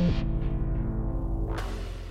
Mm-hmm.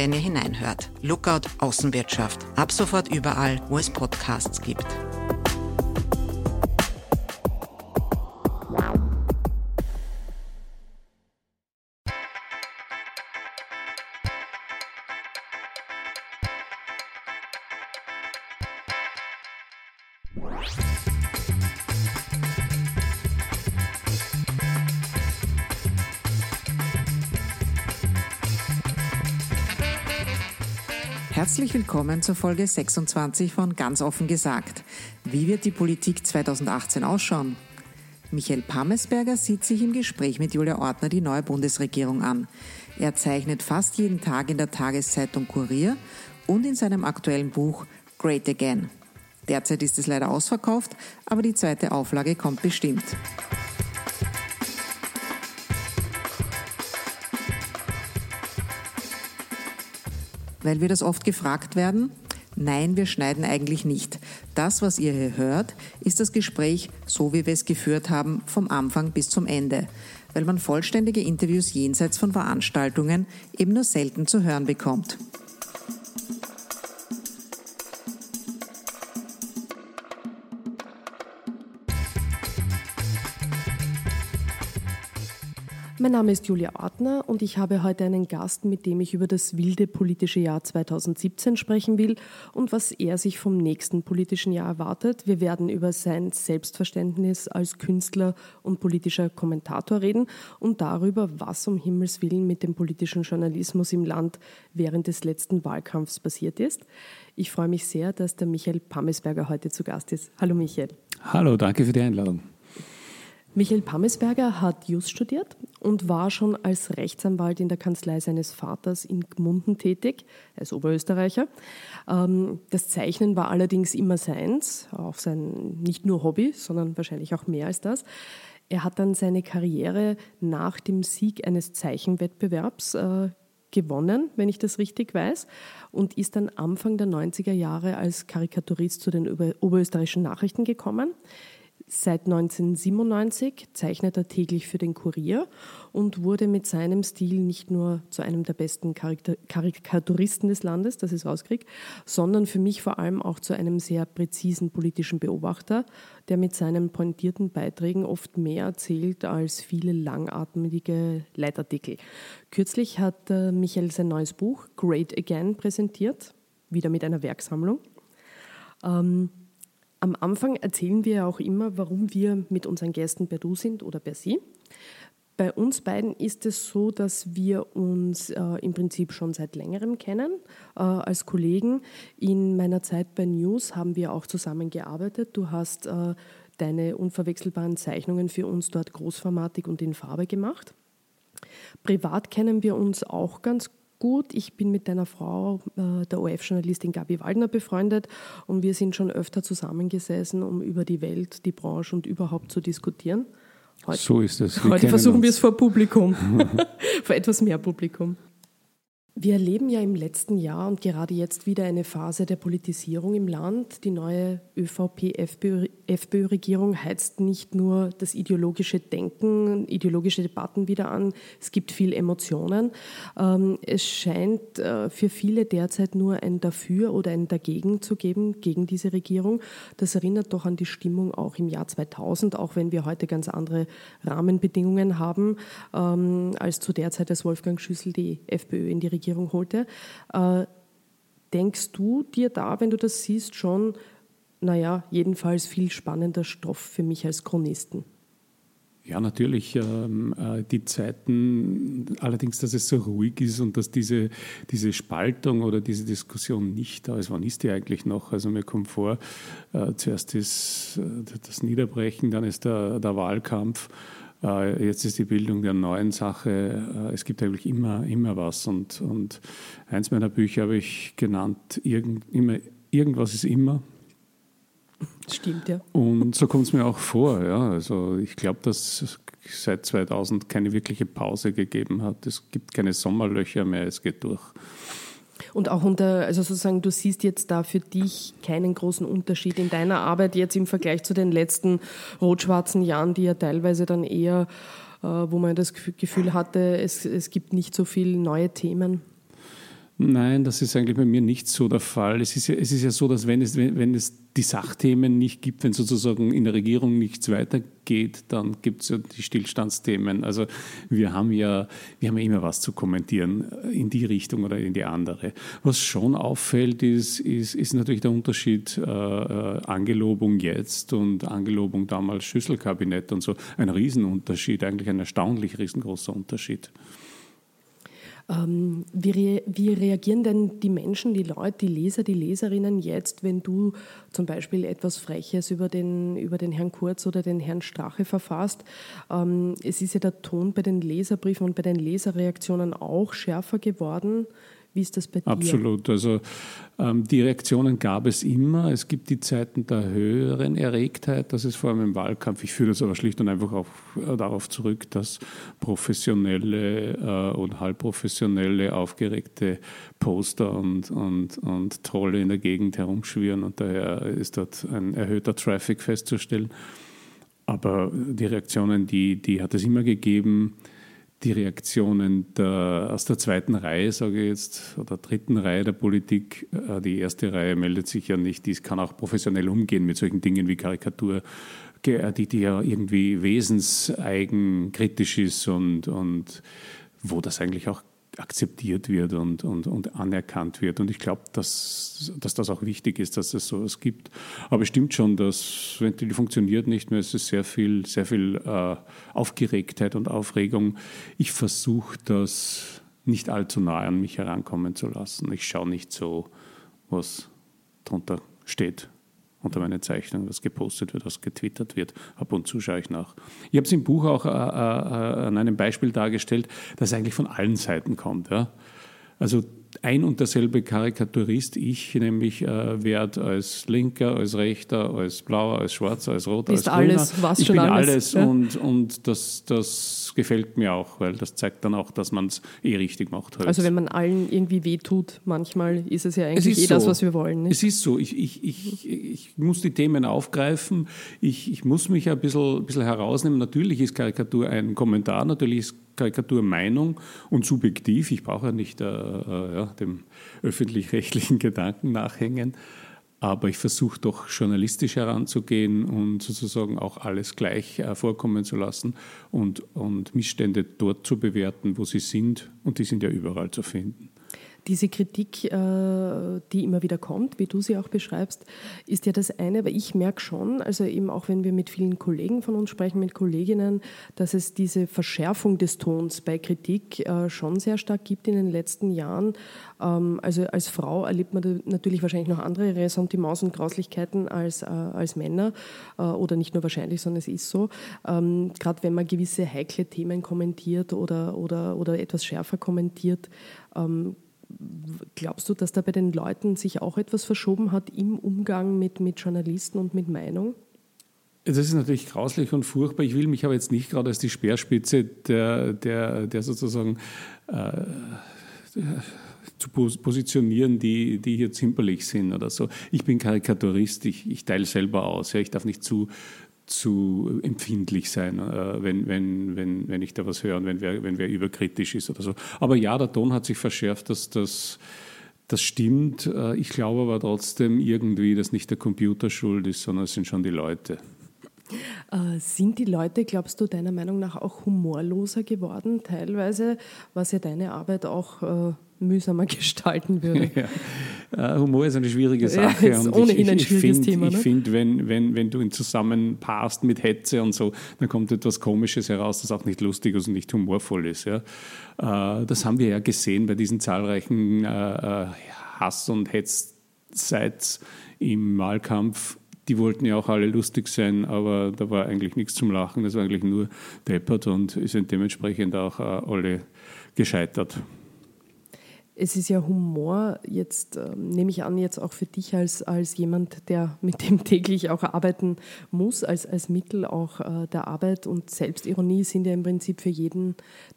wenn ihr hineinhört. Lookout Außenwirtschaft. Ab sofort überall, wo es Podcasts gibt. Herzlich willkommen zur Folge 26 von Ganz offen gesagt. Wie wird die Politik 2018 ausschauen? Michael Pammesberger sieht sich im Gespräch mit Julia Ortner die neue Bundesregierung an. Er zeichnet fast jeden Tag in der Tageszeitung Kurier und in seinem aktuellen Buch Great Again. Derzeit ist es leider ausverkauft, aber die zweite Auflage kommt bestimmt. Weil wir das oft gefragt werden. Nein, wir schneiden eigentlich nicht. Das, was ihr hier hört, ist das Gespräch, so wie wir es geführt haben, vom Anfang bis zum Ende, weil man vollständige Interviews jenseits von Veranstaltungen eben nur selten zu hören bekommt. Mein Name ist Julia Ortner und ich habe heute einen Gast, mit dem ich über das wilde politische Jahr 2017 sprechen will und was er sich vom nächsten politischen Jahr erwartet. Wir werden über sein Selbstverständnis als Künstler und politischer Kommentator reden und darüber, was um Himmels Willen mit dem politischen Journalismus im Land während des letzten Wahlkampfs passiert ist. Ich freue mich sehr, dass der Michael Pammesberger heute zu Gast ist. Hallo Michael. Hallo, danke für die Einladung. Michael Pammesberger hat Just studiert und war schon als Rechtsanwalt in der Kanzlei seines Vaters in Gmunden tätig. Ist Oberösterreicher. Ähm, das Zeichnen war allerdings immer seins, auch sein nicht nur Hobby, sondern wahrscheinlich auch mehr als das. Er hat dann seine Karriere nach dem Sieg eines Zeichenwettbewerbs äh, gewonnen, wenn ich das richtig weiß, und ist dann Anfang der 90er Jahre als Karikaturist zu den oberösterreichischen Nachrichten gekommen. Seit 1997 zeichnet er täglich für den Kurier und wurde mit seinem Stil nicht nur zu einem der besten Karikaturisten des Landes, das ich rauskriege, sondern für mich vor allem auch zu einem sehr präzisen politischen Beobachter, der mit seinen pointierten Beiträgen oft mehr erzählt als viele langatmige Leitartikel. Kürzlich hat äh, Michael sein neues Buch Great Again präsentiert, wieder mit einer Werksammlung. Ähm, am Anfang erzählen wir auch immer, warum wir mit unseren Gästen per Du sind oder per Sie. Bei uns beiden ist es so, dass wir uns äh, im Prinzip schon seit längerem kennen äh, als Kollegen. In meiner Zeit bei News haben wir auch zusammengearbeitet. Du hast äh, deine unverwechselbaren Zeichnungen für uns dort großformatig und in Farbe gemacht. Privat kennen wir uns auch ganz gut. Ich bin mit deiner Frau, äh, der ORF-Journalistin Gabi Waldner, befreundet und wir sind schon öfter zusammengesessen, um über die Welt, die Branche und überhaupt zu diskutieren. Heute, so ist es. Wir heute versuchen uns. wir es vor Publikum, vor etwas mehr Publikum. Wir erleben ja im letzten Jahr und gerade jetzt wieder eine Phase der Politisierung im Land. Die neue ÖVP-FPÖ-Regierung heizt nicht nur das ideologische Denken, ideologische Debatten wieder an, es gibt viel Emotionen. Ähm, es scheint äh, für viele derzeit nur ein Dafür oder ein Dagegen zu geben gegen diese Regierung. Das erinnert doch an die Stimmung auch im Jahr 2000, auch wenn wir heute ganz andere Rahmenbedingungen haben ähm, als zu der Zeit, als Wolfgang Schüssel die FPÖ in die Regierung Regierung holte. Äh, denkst du dir da, wenn du das siehst, schon, naja, jedenfalls viel spannender Stoff für mich als Chronisten? Ja, natürlich. Ähm, äh, die Zeiten, allerdings, dass es so ruhig ist und dass diese, diese Spaltung oder diese Diskussion nicht da ist. Wann ist die eigentlich noch? Also mir kommt vor, äh, zuerst ist das Niederbrechen, dann ist der, der Wahlkampf jetzt ist die Bildung der neuen Sache. Äh, es gibt eigentlich immer, immer was. Und, und eins meiner Bücher habe ich genannt, irgend, immer, irgendwas ist immer. Stimmt, ja. Und so kommt es mir auch vor. Ja. Also ich glaube, dass es seit 2000 keine wirkliche Pause gegeben hat. Es gibt keine Sommerlöcher mehr, es geht durch. Und auch unter, also sozusagen, du siehst jetzt da für dich keinen großen Unterschied in deiner Arbeit jetzt im Vergleich zu den letzten rot-schwarzen Jahren, die ja teilweise dann eher, äh, wo man das Gefühl hatte, es, es gibt nicht so viele neue Themen. Nein, das ist eigentlich bei mir nicht so der Fall. Es ist ja, es ist ja so, dass wenn es, wenn es die Sachthemen nicht gibt, wenn sozusagen in der Regierung nichts weitergeht, dann gibt es ja die Stillstandsthemen. Also wir haben ja, wir haben ja immer was zu kommentieren in die Richtung oder in die andere. Was schon auffällt, ist, ist, ist natürlich der Unterschied äh, äh Angelobung jetzt und Angelobung damals Schüsselkabinett und so. Ein Riesenunterschied, eigentlich ein erstaunlich riesengroßer Unterschied. Ähm, wie, re wie, reagieren denn die Menschen, die Leute, die Leser, die Leserinnen jetzt, wenn du zum Beispiel etwas Freches über den, über den Herrn Kurz oder den Herrn Strache verfasst? Ähm, es ist ja der Ton bei den Leserbriefen und bei den Leserreaktionen auch schärfer geworden. Wie ist das bei dir? Absolut. Also ähm, die Reaktionen gab es immer. Es gibt die Zeiten der höheren Erregtheit. Das ist vor allem im Wahlkampf. Ich führe das aber schlicht und einfach auf, äh, darauf zurück, dass professionelle äh, und halbprofessionelle, aufgeregte Poster und, und, und Trolle in der Gegend herumschwirren und daher ist dort ein erhöhter Traffic festzustellen. Aber die Reaktionen, die, die hat es immer gegeben die Reaktionen der, aus der zweiten Reihe, sage ich jetzt, oder dritten Reihe der Politik. Äh, die erste Reihe meldet sich ja nicht, die kann auch professionell umgehen mit solchen Dingen wie Karikatur, die, die ja irgendwie wesenseigen kritisch ist und, und wo das eigentlich auch akzeptiert wird und, und, und anerkannt wird. Und ich glaube, dass, dass das auch wichtig ist, dass es sowas gibt. Aber es stimmt schon, dass die funktioniert nicht mehr, es ist sehr viel, sehr viel äh, Aufgeregtheit und Aufregung. Ich versuche das nicht allzu nah an mich herankommen zu lassen. Ich schaue nicht so, was drunter steht unter meinen Zeichnungen, was gepostet wird, was getwittert wird. Ab und zu schaue ich nach. Ich habe es im Buch auch äh, äh, an einem Beispiel dargestellt, das eigentlich von allen Seiten kommt. Ja? Also ein und derselbe Karikaturist, ich nämlich äh, werde als Linker, als Rechter, als Blauer, als Schwarzer, als Roter, als Grüner. alles, was ich schon bin alles, alles ja? und, und das, das gefällt mir auch, weil das zeigt dann auch, dass man es eh richtig macht. Halt. Also wenn man allen irgendwie wehtut, manchmal ist es ja eigentlich es eh so. das, was wir wollen. Nicht? Es ist so, ich, ich, ich, ich muss die Themen aufgreifen, ich, ich muss mich ein bisschen, ein bisschen herausnehmen. Natürlich ist Karikatur ein Kommentar, natürlich ist Karikatur Meinung und subjektiv. Ich brauche ja nicht äh, äh, ja, dem öffentlich-rechtlichen Gedanken nachhängen. Aber ich versuche doch journalistisch heranzugehen und sozusagen auch alles gleich äh, vorkommen zu lassen und, und Missstände dort zu bewerten, wo sie sind. Und die sind ja überall zu finden. Diese Kritik, äh, die immer wieder kommt, wie du sie auch beschreibst, ist ja das eine, aber ich merke schon, also eben auch wenn wir mit vielen Kollegen von uns sprechen, mit Kolleginnen, dass es diese Verschärfung des Tons bei Kritik äh, schon sehr stark gibt in den letzten Jahren. Ähm, also als Frau erlebt man natürlich wahrscheinlich noch andere Ressentiments und Grauslichkeiten als, äh, als Männer oder nicht nur wahrscheinlich, sondern es ist so. Ähm, gerade wenn man gewisse heikle Themen kommentiert oder, oder, oder etwas schärfer kommentiert, ähm, glaubst du, dass da bei den Leuten sich auch etwas verschoben hat im Umgang mit, mit Journalisten und mit Meinung? Das ist natürlich grauslich und furchtbar. Ich will mich aber jetzt nicht gerade als die Speerspitze der, der, der sozusagen äh, zu positionieren, die, die hier zimperlich sind oder so. Ich bin Karikaturist, ich, ich teile selber aus. Ja. Ich darf nicht zu, zu empfindlich sein, äh, wenn, wenn, wenn, wenn ich da was höre und wenn wer, wenn wer überkritisch ist oder so. Aber ja, der Ton hat sich verschärft, dass das, das stimmt. Äh, ich glaube aber trotzdem irgendwie, dass nicht der Computer schuld ist, sondern es sind schon die Leute. Äh, sind die Leute, glaubst du, deiner Meinung nach auch humorloser geworden teilweise, was ja deine Arbeit auch mühsamer gestalten würde. Ja. Äh, Humor ist eine schwierige Sache. Ja, und ohnehin ich, ein schwieriges ich Thema. Ich ne? finde, wenn, wenn, wenn du ihn zusammenpasst mit Hetze und so, dann kommt etwas Komisches heraus, das auch nicht lustig ist und nicht humorvoll ist. Ja. Äh, das haben wir ja gesehen bei diesen zahlreichen äh, Hass- und Hetzsites im Wahlkampf die wollten ja auch alle lustig sein, aber da war eigentlich nichts zum Lachen, das war eigentlich nur deppert und sind dementsprechend auch äh, alle gescheitert. Es ist ja Humor, jetzt äh, nehme ich an, jetzt auch für dich als, als jemand, der mit dem täglich auch arbeiten muss, als, als Mittel auch äh, der Arbeit und Selbstironie sind ja im Prinzip für jeden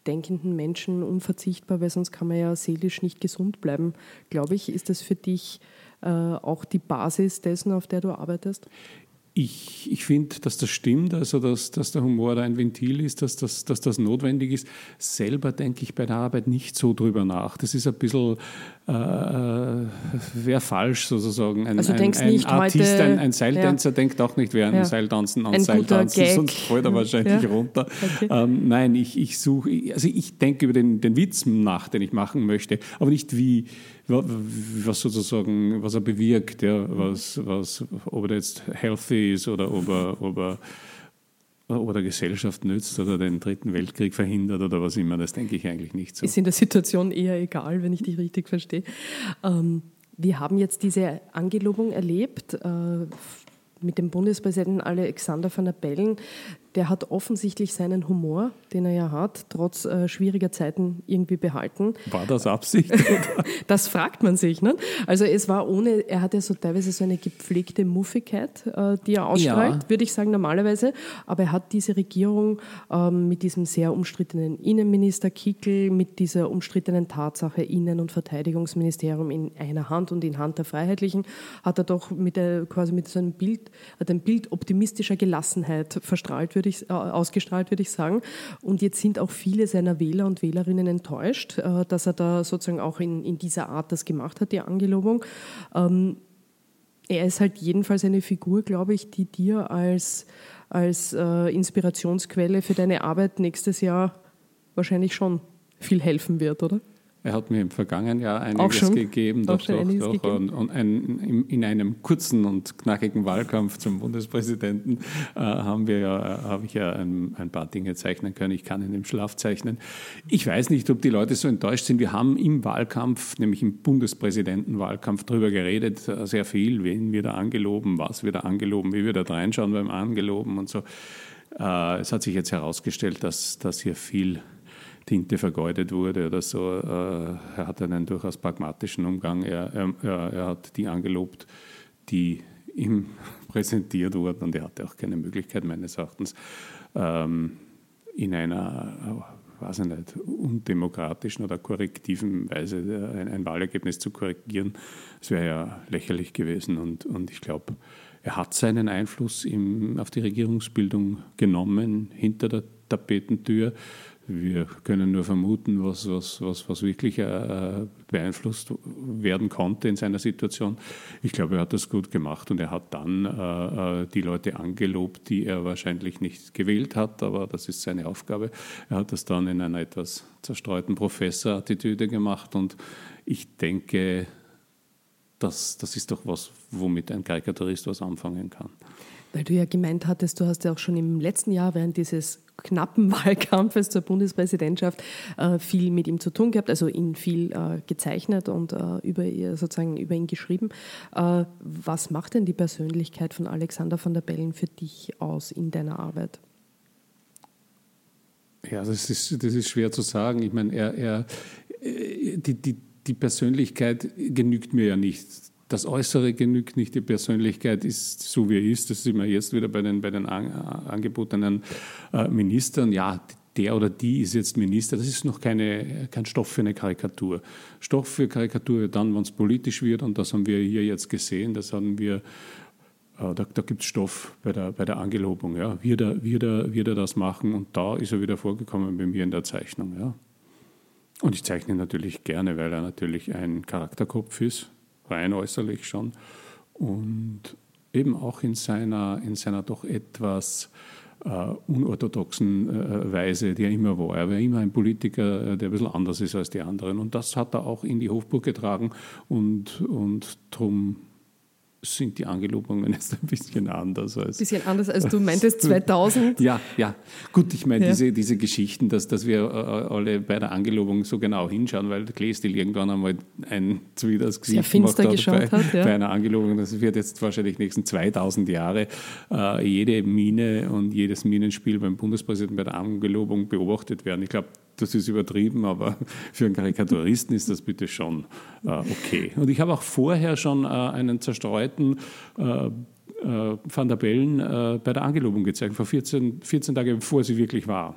denkenden Menschen unverzichtbar, weil sonst kann man ja seelisch nicht gesund bleiben. Glaube ich, ist das für dich auch die Basis dessen, auf der du arbeitest? Ich, ich finde, dass das stimmt, also dass, dass der Humor da ein Ventil ist, dass das, dass das notwendig ist. Selber denke ich bei der Arbeit nicht so drüber nach. Das ist ein bisschen, äh, äh wäre falsch sozusagen. Ein, also ein, ein Artist, heute, ein, ein Seiltänzer ja. denkt auch nicht während ja. Seiltanzen an Seiltanzen, sonst fällt er wahrscheinlich ja. runter. Okay. Ähm, nein, ich, ich suche, also ich denke über den, den Witz nach, den ich machen möchte, aber nicht wie, was sozusagen, was er bewirkt, ja, was, was, ob er jetzt healthy ist oder ob er, ob er, ob er der Gesellschaft nützt oder den Dritten Weltkrieg verhindert oder was immer, das denke ich eigentlich nicht so. Ist in der Situation eher egal, wenn ich dich richtig verstehe. Ähm, wir haben jetzt diese Angelobung erlebt äh, mit dem Bundespräsidenten Alexander van der Bellen der hat offensichtlich seinen Humor, den er ja hat, trotz äh, schwieriger Zeiten irgendwie behalten. War das Absicht? das fragt man sich. Ne? Also es war ohne, er hatte so teilweise so eine gepflegte Muffigkeit, äh, die er ausstrahlt, ja. würde ich sagen normalerweise. Aber er hat diese Regierung ähm, mit diesem sehr umstrittenen Innenminister Kickel, mit dieser umstrittenen Tatsache Innen- und Verteidigungsministerium in einer Hand und in Hand der Freiheitlichen, hat er doch mit der, quasi mit so einem Bild, hat ein Bild optimistischer Gelassenheit verstrahlt, würde ich, äh, ausgestrahlt, würde ich sagen. Und jetzt sind auch viele seiner Wähler und Wählerinnen enttäuscht, äh, dass er da sozusagen auch in, in dieser Art das gemacht hat, die Angelobung. Ähm, er ist halt jedenfalls eine Figur, glaube ich, die dir als, als äh, Inspirationsquelle für deine Arbeit nächstes Jahr wahrscheinlich schon viel helfen wird, oder? Er hat mir im vergangenen Jahr einiges gegeben, doch, doch, doch. Gegeben. Und, und ein, in einem kurzen und knackigen Wahlkampf zum Bundespräsidenten äh, haben wir ja, äh, habe ich ja ein, ein, paar Dinge zeichnen können. Ich kann in dem Schlaf zeichnen. Ich weiß nicht, ob die Leute so enttäuscht sind. Wir haben im Wahlkampf, nämlich im Bundespräsidentenwahlkampf, darüber geredet, äh, sehr viel, wen wir da angeloben, was wir da angeloben, wie wir da reinschauen beim Angeloben und so. Äh, es hat sich jetzt herausgestellt, dass, dass hier viel Tinte vergeudet wurde oder so. Äh, er hat einen durchaus pragmatischen Umgang. Er, er, er hat die angelobt, die ihm präsentiert wurden und er hatte auch keine Möglichkeit meines Erachtens ähm, in einer weiß ich nicht, undemokratischen oder korrektiven Weise ein, ein Wahlergebnis zu korrigieren. Das wäre ja lächerlich gewesen und, und ich glaube, er hat seinen Einfluss im, auf die Regierungsbildung genommen hinter der Tapetentür. Wir können nur vermuten, was, was, was, was wirklich äh, beeinflusst werden konnte in seiner Situation. Ich glaube, er hat das gut gemacht und er hat dann äh, äh, die Leute angelobt, die er wahrscheinlich nicht gewählt hat, aber das ist seine Aufgabe. Er hat das dann in einer etwas zerstreuten Professorattitüde gemacht und ich denke, das, das ist doch was, womit ein Karikaturist was anfangen kann. Weil du ja gemeint hattest, du hast ja auch schon im letzten Jahr während dieses knappen Wahlkampfes zur Bundespräsidentschaft äh, viel mit ihm zu tun gehabt, also ihn viel äh, gezeichnet und äh, über, sozusagen über ihn geschrieben. Was macht denn die Persönlichkeit von Alexander von der Bellen für dich aus in deiner Arbeit? Ja, das ist, das ist schwer zu sagen. Ich meine, er, er, die, die, die Persönlichkeit genügt mir ja nicht das Äußere genügt nicht, die Persönlichkeit ist so, wie er ist. Das sind wir jetzt wieder bei den, bei den an, angebotenen äh, Ministern. Ja, der oder die ist jetzt Minister. Das ist noch keine, kein Stoff für eine Karikatur. Stoff für Karikatur dann, wenn es politisch wird, und das haben wir hier jetzt gesehen, das haben wir äh, da, da gibt es Stoff bei der, bei der Angelobung. Ja. Wird, er, wird, er, wird er das machen? Und da ist er wieder vorgekommen bei mir in der Zeichnung. Ja. Und ich zeichne natürlich gerne, weil er natürlich ein Charakterkopf ist rein äußerlich schon. Und eben auch in seiner, in seiner doch etwas äh, unorthodoxen äh, Weise, die er immer war. Er war immer ein Politiker, äh, der ein bisschen anders ist als die anderen. Und das hat er auch in die Hofburg getragen und, und darum sind die Angelobungen jetzt ein bisschen anders als. Ein bisschen anders als du meintest 2000. ja, ja. Gut, ich meine, ja. diese, diese Geschichten, dass, dass wir äh, alle bei der Angelobung so genau hinschauen, weil der Kleestil irgendwann einmal ein Zwieders Gesicht gemacht hat, bei, hat ja. bei, einer Angelobung. Das wird jetzt wahrscheinlich die nächsten 2000 Jahre äh, jede Mine und jedes Minenspiel beim Bundespräsidenten bei der Angelobung beobachtet werden. Ich glaube, das ist übertrieben, aber für einen Karikaturisten ist das bitte schon äh, okay. Und ich habe auch vorher schon äh, einen zerstreuten äh, äh Van der Bellen äh, bei der Angelobung gezeigt, vor 14, 14 Tagen bevor sie wirklich war.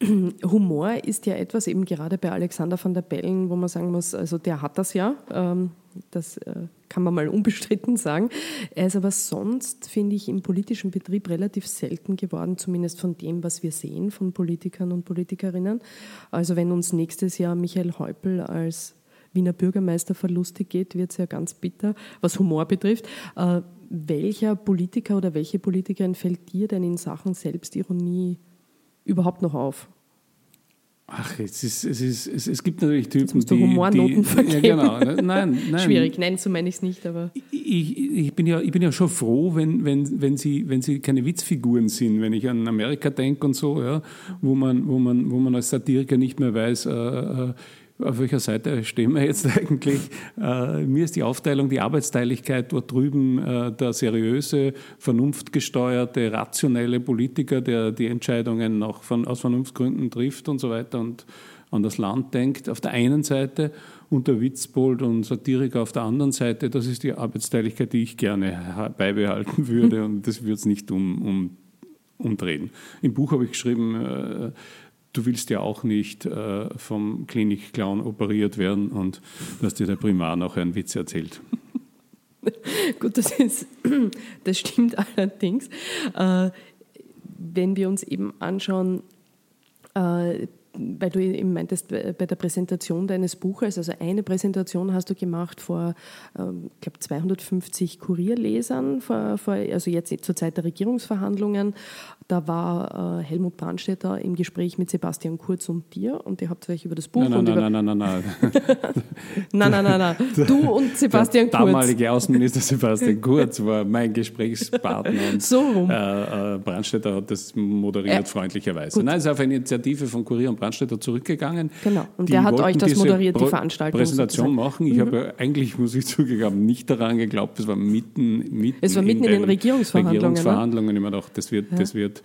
Humor ist ja etwas, eben gerade bei Alexander van der Bellen, wo man sagen muss, also der hat das ja. Ähm, das äh, kann man mal unbestritten sagen. Er ist aber sonst, finde ich, im politischen Betrieb relativ selten geworden, zumindest von dem, was wir sehen von Politikern und Politikerinnen. Also wenn uns nächstes Jahr Michael Häupl als Wiener Bürgermeister verlustig geht, wird es ja ganz bitter, was Humor betrifft. Äh, welcher Politiker oder welche Politikerin fällt dir denn in Sachen Selbstironie überhaupt noch auf? Ach, es, ist, es, ist, es, es gibt natürlich Typen, du Humornoten die. Ja, genau. Ne, nein, nein. Schwierig, nein, so meine ich es nicht. Aber ich, ich, bin ja, ich bin ja schon froh, wenn, wenn, wenn, sie, wenn sie keine Witzfiguren sind. Wenn ich an Amerika denke und so, ja, wo, man, wo, man, wo man als Satiriker nicht mehr weiß, äh, äh auf welcher Seite stehen wir jetzt eigentlich? Äh, mir ist die Aufteilung, die Arbeitsteiligkeit dort drüben, äh, der seriöse, vernunftgesteuerte, rationelle Politiker, der die Entscheidungen noch von, aus Vernunftgründen trifft und so weiter und an das Land denkt, auf der einen Seite und der Witzbold und Satiriker auf der anderen Seite, das ist die Arbeitsteiligkeit, die ich gerne beibehalten würde und das würde es nicht um, um, umdrehen. Im Buch habe ich geschrieben, äh, du willst ja auch nicht äh, vom Klinikclown operiert werden und dass dir der Primar noch einen Witz erzählt. Gut, das, ist, das stimmt allerdings. Äh, wenn wir uns eben anschauen, äh, weil du eben meintest, bei der Präsentation deines Buches, also eine Präsentation hast du gemacht vor, ähm, ich glaube, 250 Kurierlesern, vor, vor, also jetzt zur Zeit der Regierungsverhandlungen. Da war äh, Helmut Brandstätter im Gespräch mit Sebastian Kurz und dir und ihr habt euch über das Buch nein, nein, und nein, über... Nein, nein, nein, nein. nein, nein, nein, Du und Sebastian der Kurz. Der damalige Außenminister Sebastian Kurz war mein Gesprächspartner. Und, so rum. Äh, äh, Brandstätter hat das moderiert, freundlicherweise. Gut. Nein, es ist auf eine Initiative von Kurier und Brandstätter zurückgegangen. Genau, und der hat euch das moderiert, die Veranstaltung. Präsentation machen. Ich mhm. habe eigentlich, muss ich zugeben, nicht daran geglaubt, es war mitten, mitten, es war mitten in, in den Regierungsverhandlungen. Regierungsverhandlungen. Ne? Ich mir gedacht, das wird, das wird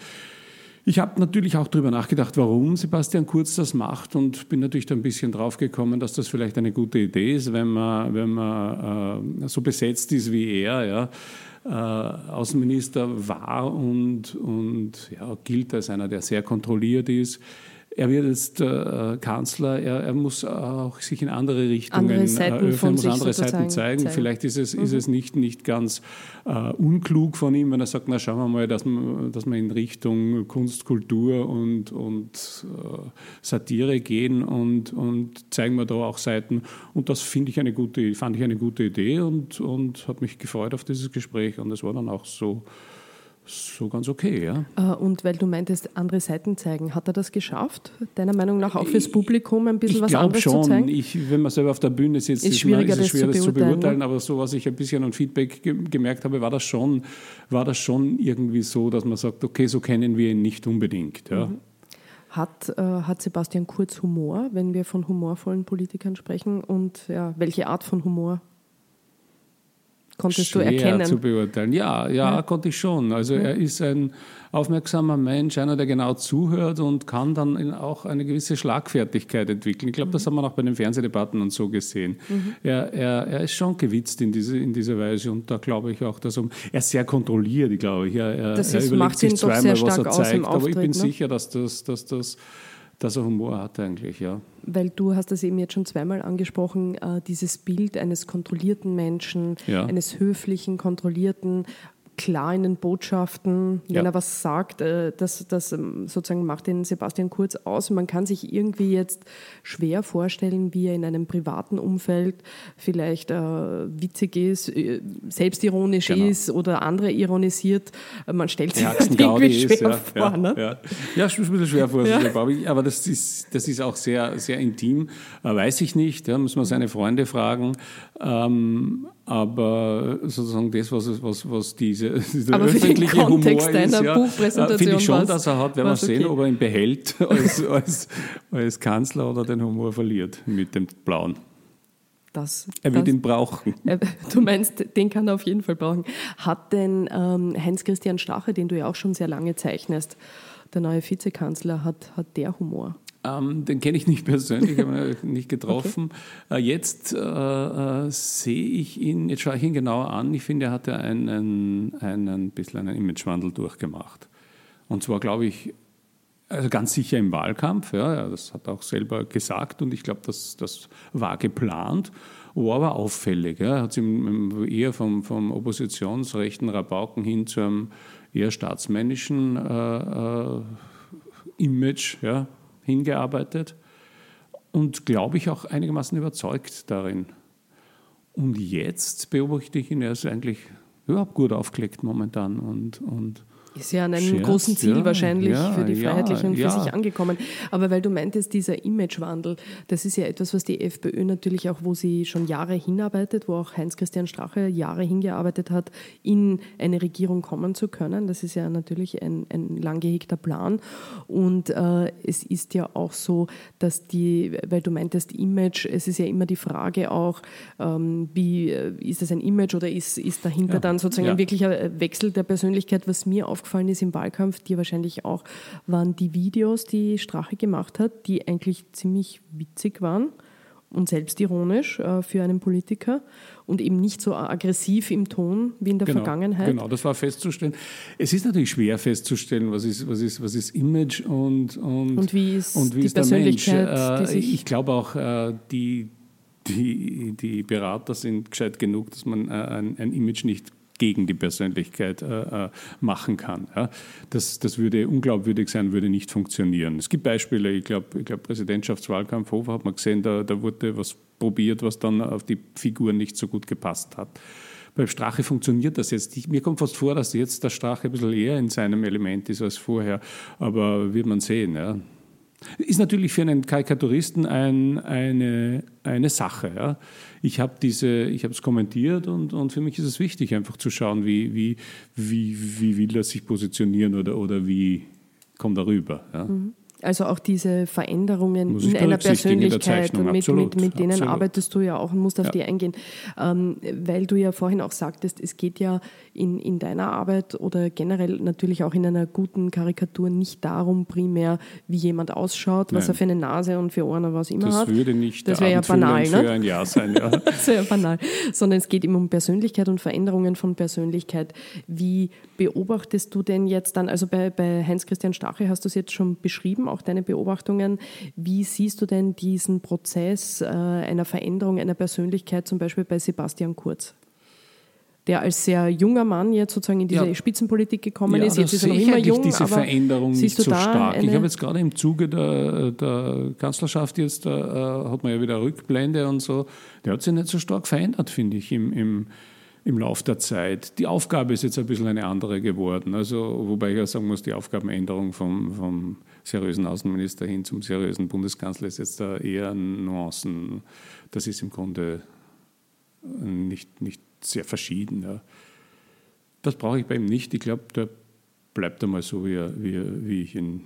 ich habe natürlich auch darüber nachgedacht, warum Sebastian Kurz das macht und bin natürlich da ein bisschen drauf gekommen, dass das vielleicht eine gute Idee ist, wenn man, wenn man äh, so besetzt ist wie er, ja, äh, Außenminister war und, und ja, gilt als einer, der sehr kontrolliert ist er wird jetzt äh, Kanzler, er, er, muss auch sich in andere Richtungen andere Seiten öffnen, muss andere Seiten zeigen. zeigen. Vielleicht ist es, mhm. ist es nicht, nicht ganz äh, unklug von ihm, wenn er sagt, na schauen wir mal, dass wir, dass wir in Richtung Kunst, Kultur und, und äh, Satire gehen und, und zeigen wir da auch Seiten. Und das finde ich eine gute, fand ich eine gute Idee und, und habe mich gefreut auf dieses Gespräch. Und es war dann auch so so ganz okay, ja. Äh, und weil du meintest, andere Seiten zeigen, hat er das geschafft? Deiner Meinung nach auch fürs Publikum ein bisschen ich was anderes schon. zu zeigen? Ich, wenn man selber auf der Bühne sitzt, ist, ist schwieriger, ist es schwer, das, zu beurteilen. beurteilen. Aber so, was ich ein bisschen an Feedback ge gemerkt habe, war das, schon, war das schon irgendwie so, dass man sagt, okay, so kennen wir ihn nicht unbedingt. Ja. Mhm. Hat, äh, hat Sebastian Kurz Humor, wenn wir von humorvollen Politikern sprechen? Und ja, welche Art von Humor konntest Schwer du erkennen? zu beurteilen. Ja, ja, ja, konnte ich schon. Also ja. er ist ein aufmerksamer Mensch, einer, der genau zuhört und kann dann auch eine gewisse Schlagfertigkeit entwickeln. Ich glaube, mhm. das haben wir auch bei den Fernsehdebatten und so gesehen. Mhm. Er, er, er ist schon gewitzt in, diese, in dieser Weise und da glaube ich auch, dass er, er ist sehr kontrolliert, ich glaube ich. Er, das er ist, überlegt sich zweimal, was er zeigt, aber ich bin ne? sicher, dass das, dass das dass er Humor hat eigentlich, ja. Weil du hast das eben jetzt schon zweimal angesprochen, äh, dieses Bild eines kontrollierten Menschen, ja. eines höflichen, kontrollierten, klar in den Botschaften, wenn ja. er was sagt, äh, das, das ähm, sozusagen macht den Sebastian Kurz aus. Man kann sich irgendwie jetzt schwer vorstellen, wie er in einem privaten Umfeld vielleicht äh, witzig ist, äh, selbstironisch genau. ist oder andere ironisiert. Man stellt sich das irgendwie schwer ist, ja, vor. Ja, ne? ja. ja, ist ein bisschen schwer vorzustellen, ja. aber das ist, das ist auch sehr, sehr intim. Weiß ich nicht, ja, muss man seine Freunde fragen. Ähm, aber sozusagen das, was, was, was diese, dieser aber öffentliche Humor ist, ja, finde ich schon, dass er hat, werden wir sehen, ob er ihn behält als, als, als Kanzler oder den Humor verliert mit dem Blauen. Das, er wird das, ihn brauchen. du meinst, den kann er auf jeden Fall brauchen. Hat denn ähm, Heinz-Christian Strache, den du ja auch schon sehr lange zeichnest, der neue Vizekanzler, hat, hat der Humor? Ähm, den kenne ich nicht persönlich, habe ihn nicht getroffen. Okay. Äh, jetzt äh, äh, sehe ich ihn, jetzt schaue ich ihn genauer an. Ich finde, er hat ja einen, einen bisschen einen Imagewandel durchgemacht. Und zwar, glaube ich, also ganz sicher im Wahlkampf, ja, das hat er auch selber gesagt und ich glaube, das, das war geplant, war aber auffällig. Ja. Er hat sich eher vom, vom oppositionsrechten Rabauken hin zu einem eher staatsmännischen äh, äh, Image ja, hingearbeitet und glaube ich auch einigermaßen überzeugt darin. Und jetzt beobachte ich ihn, er ist eigentlich überhaupt gut aufgelegt momentan und, und ist ja an einem Scherz, großen Ziel ja, wahrscheinlich ja, für die Freiheitlichen und für sich angekommen. Aber weil du meintest, dieser Imagewandel, das ist ja etwas, was die FPÖ natürlich auch, wo sie schon Jahre hinarbeitet, wo auch Heinz-Christian Strache Jahre hingearbeitet hat, in eine Regierung kommen zu können. Das ist ja natürlich ein, ein lang gehegter Plan. Und äh, es ist ja auch so, dass die, weil du meintest Image, es ist ja immer die Frage auch, ähm, wie äh, ist das ein Image oder ist, ist dahinter dann sozusagen ein wirklicher Wechsel der Persönlichkeit, was mir auf aufgefallen ist im Wahlkampf, dir wahrscheinlich auch, waren die Videos, die Strache gemacht hat, die eigentlich ziemlich witzig waren und selbstironisch äh, für einen Politiker und eben nicht so aggressiv im Ton wie in der genau, Vergangenheit. Genau, das war festzustellen. Es ist natürlich schwer festzustellen, was ist, was ist, was ist Image und, und, und wie ist, und wie die ist Persönlichkeit. Der Mensch. Äh, ich glaube auch, äh, die, die, die Berater sind gescheit genug, dass man ein, ein Image nicht gegen die Persönlichkeit äh, äh, machen kann. Ja. Das, das würde unglaubwürdig sein, würde nicht funktionieren. Es gibt Beispiele, ich glaube, ich glaub, Präsidentschaftswahlkampf Hofer hat man gesehen, da, da wurde was probiert, was dann auf die Figur nicht so gut gepasst hat. Bei Strache funktioniert das jetzt. Ich, mir kommt fast vor, dass jetzt der Strache ein bisschen eher in seinem Element ist als vorher, aber wird man sehen. Ja. Ist natürlich für einen Karikaturisten ein, eine, eine Sache. Ja. Ich habe es kommentiert und, und für mich ist es wichtig, einfach zu schauen, wie, wie, wie, wie will er sich positionieren oder, oder wie kommt er rüber. Ja. Mhm. Also auch diese Veränderungen in einer Persönlichkeit in mit, absolut, mit, mit denen absolut. arbeitest du ja auch und musst auf ja. die eingehen. Ähm, weil du ja vorhin auch sagtest, es geht ja in, in deiner Arbeit oder generell natürlich auch in einer guten Karikatur nicht darum primär, wie jemand ausschaut, was Nein. er für eine Nase und für Ohren oder was immer das hat. Das würde nicht das wäre ja banal, ne? für ein Jahr sein. Ja. das wäre ja banal. Sondern es geht immer um Persönlichkeit und Veränderungen von Persönlichkeit. Wie beobachtest du denn jetzt dann, also bei, bei Heinz-Christian Stache hast du es jetzt schon beschrieben, auch deine Beobachtungen. Wie siehst du denn diesen Prozess äh, einer Veränderung einer Persönlichkeit, zum Beispiel bei Sebastian Kurz? der als sehr junger Mann jetzt sozusagen in diese ja. Spitzenpolitik gekommen ja, ist. Jetzt ist er noch immer jung, diese Veränderung nicht so stark. Ich habe jetzt gerade im Zuge der, der Kanzlerschaft jetzt, da, äh, hat man ja wieder Rückblende und so, der hat sich nicht so stark verändert, finde ich, im, im, im Lauf der Zeit. Die Aufgabe ist jetzt ein bisschen eine andere geworden. Also, wobei ich ja sagen muss, die Aufgabenänderung vom, vom seriösen Außenminister hin zum seriösen Bundeskanzler ist jetzt da eher Nuancen. Das ist im Grunde nicht, nicht sehr verschieden. Ja. Das brauche ich bei ihm nicht. Ich glaube, der bleibt einmal so, wie, er, wie, wie ich ihn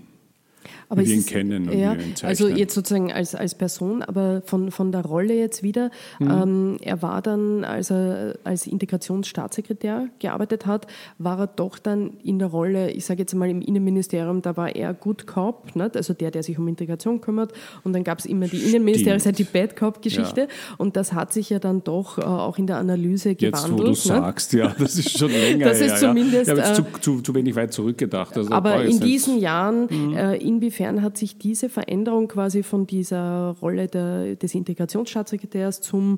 aber wir ihn kennen ja. Also jetzt sozusagen als, als Person, aber von, von der Rolle jetzt wieder. Mhm. Ähm, er war dann, als er als Integrationsstaatssekretär gearbeitet hat, war er doch dann in der Rolle, ich sage jetzt mal im Innenministerium, da war er Good Cop, nicht? also der, der sich um Integration kümmert. Und dann gab es immer die Innenministerin, die Bad Cop-Geschichte. Ja. Und das hat sich ja dann doch äh, auch in der Analyse gewandelt. Jetzt, wo du nicht? sagst, ja, das ist schon länger Das ist her, zumindest... Ja. Ich habe jetzt zu, zu, zu, wenig weit zurückgedacht. Also aber in diesen. Jahren... Mhm. Äh, inwiefern hat sich diese Veränderung quasi von dieser Rolle der, des Integrationsstaatssekretärs zum,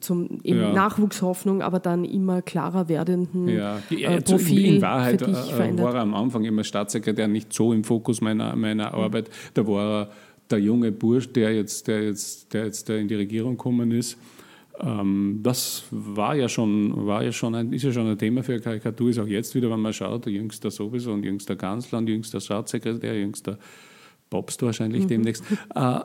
zum ja. Nachwuchshoffnung, aber dann immer klarer werdenden ja. äh, Profil in, in Wahrheit äh, war er am Anfang immer Staatssekretär nicht so im Fokus meiner, meiner Arbeit. Da war er der junge Bursch, der jetzt, der jetzt, der jetzt in die Regierung gekommen ist. Ähm, das war ja schon, war ja schon ein, ist ja schon ein Thema für Karikatur, ist auch jetzt wieder, wenn man schaut, der jüngste sowieso und jüngster Kanzler und jüngster Staatssekretär, jüngster Popst wahrscheinlich mhm. demnächst. Äh,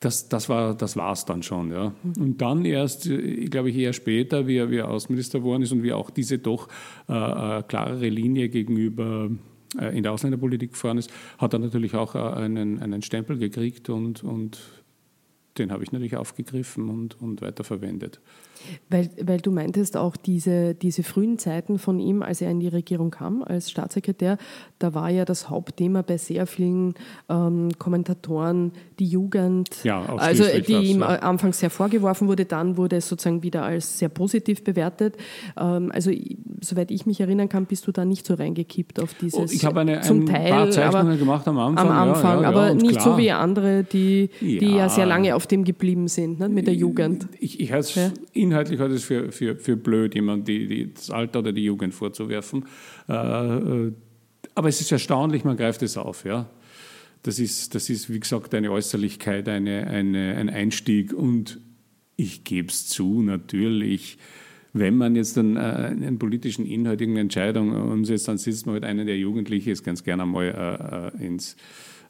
das, das war das war's dann schon. Ja. Und dann erst, äh, glaube ich, eher später, wie er, wie er Außenminister geworden ist und wie auch diese doch äh, äh, klarere Linie gegenüber äh, in der Ausländerpolitik gefahren ist, hat er natürlich auch äh, einen, einen Stempel gekriegt und, und den habe ich natürlich aufgegriffen und, und weiterverwendet. Weil, weil du meintest auch diese, diese frühen Zeiten von ihm, als er in die Regierung kam als Staatssekretär, da war ja das Hauptthema bei sehr vielen ähm, Kommentatoren die Jugend, ja, also die ihm ja. anfangs sehr vorgeworfen wurde, dann wurde es sozusagen wieder als sehr positiv bewertet. Ähm, also soweit ich mich erinnern kann, bist du da nicht so reingekippt auf dieses. Oh, ich habe eine, zum ein Teil, paar Zeichnungen gemacht am Anfang. Am Anfang, ja, aber nicht klar. so wie andere, die ja. die ja sehr lange auf dem geblieben sind, ne, mit der Jugend. Ich, ich halte es inhaltlich halte es für, für, für blöd, jemand die, die, das Alter oder die Jugend vorzuwerfen. Äh, aber es ist erstaunlich, man greift es auf. Ja? Das, ist, das ist, wie gesagt, eine Äußerlichkeit, eine, eine, ein Einstieg. Und ich gebe es zu, natürlich wenn man jetzt dann äh, einen politischen Inhalt, irgendeine Entscheidung umsetzt, dann sitzt man mit einem der Jugendlichen, ist ganz gerne einmal äh, ins,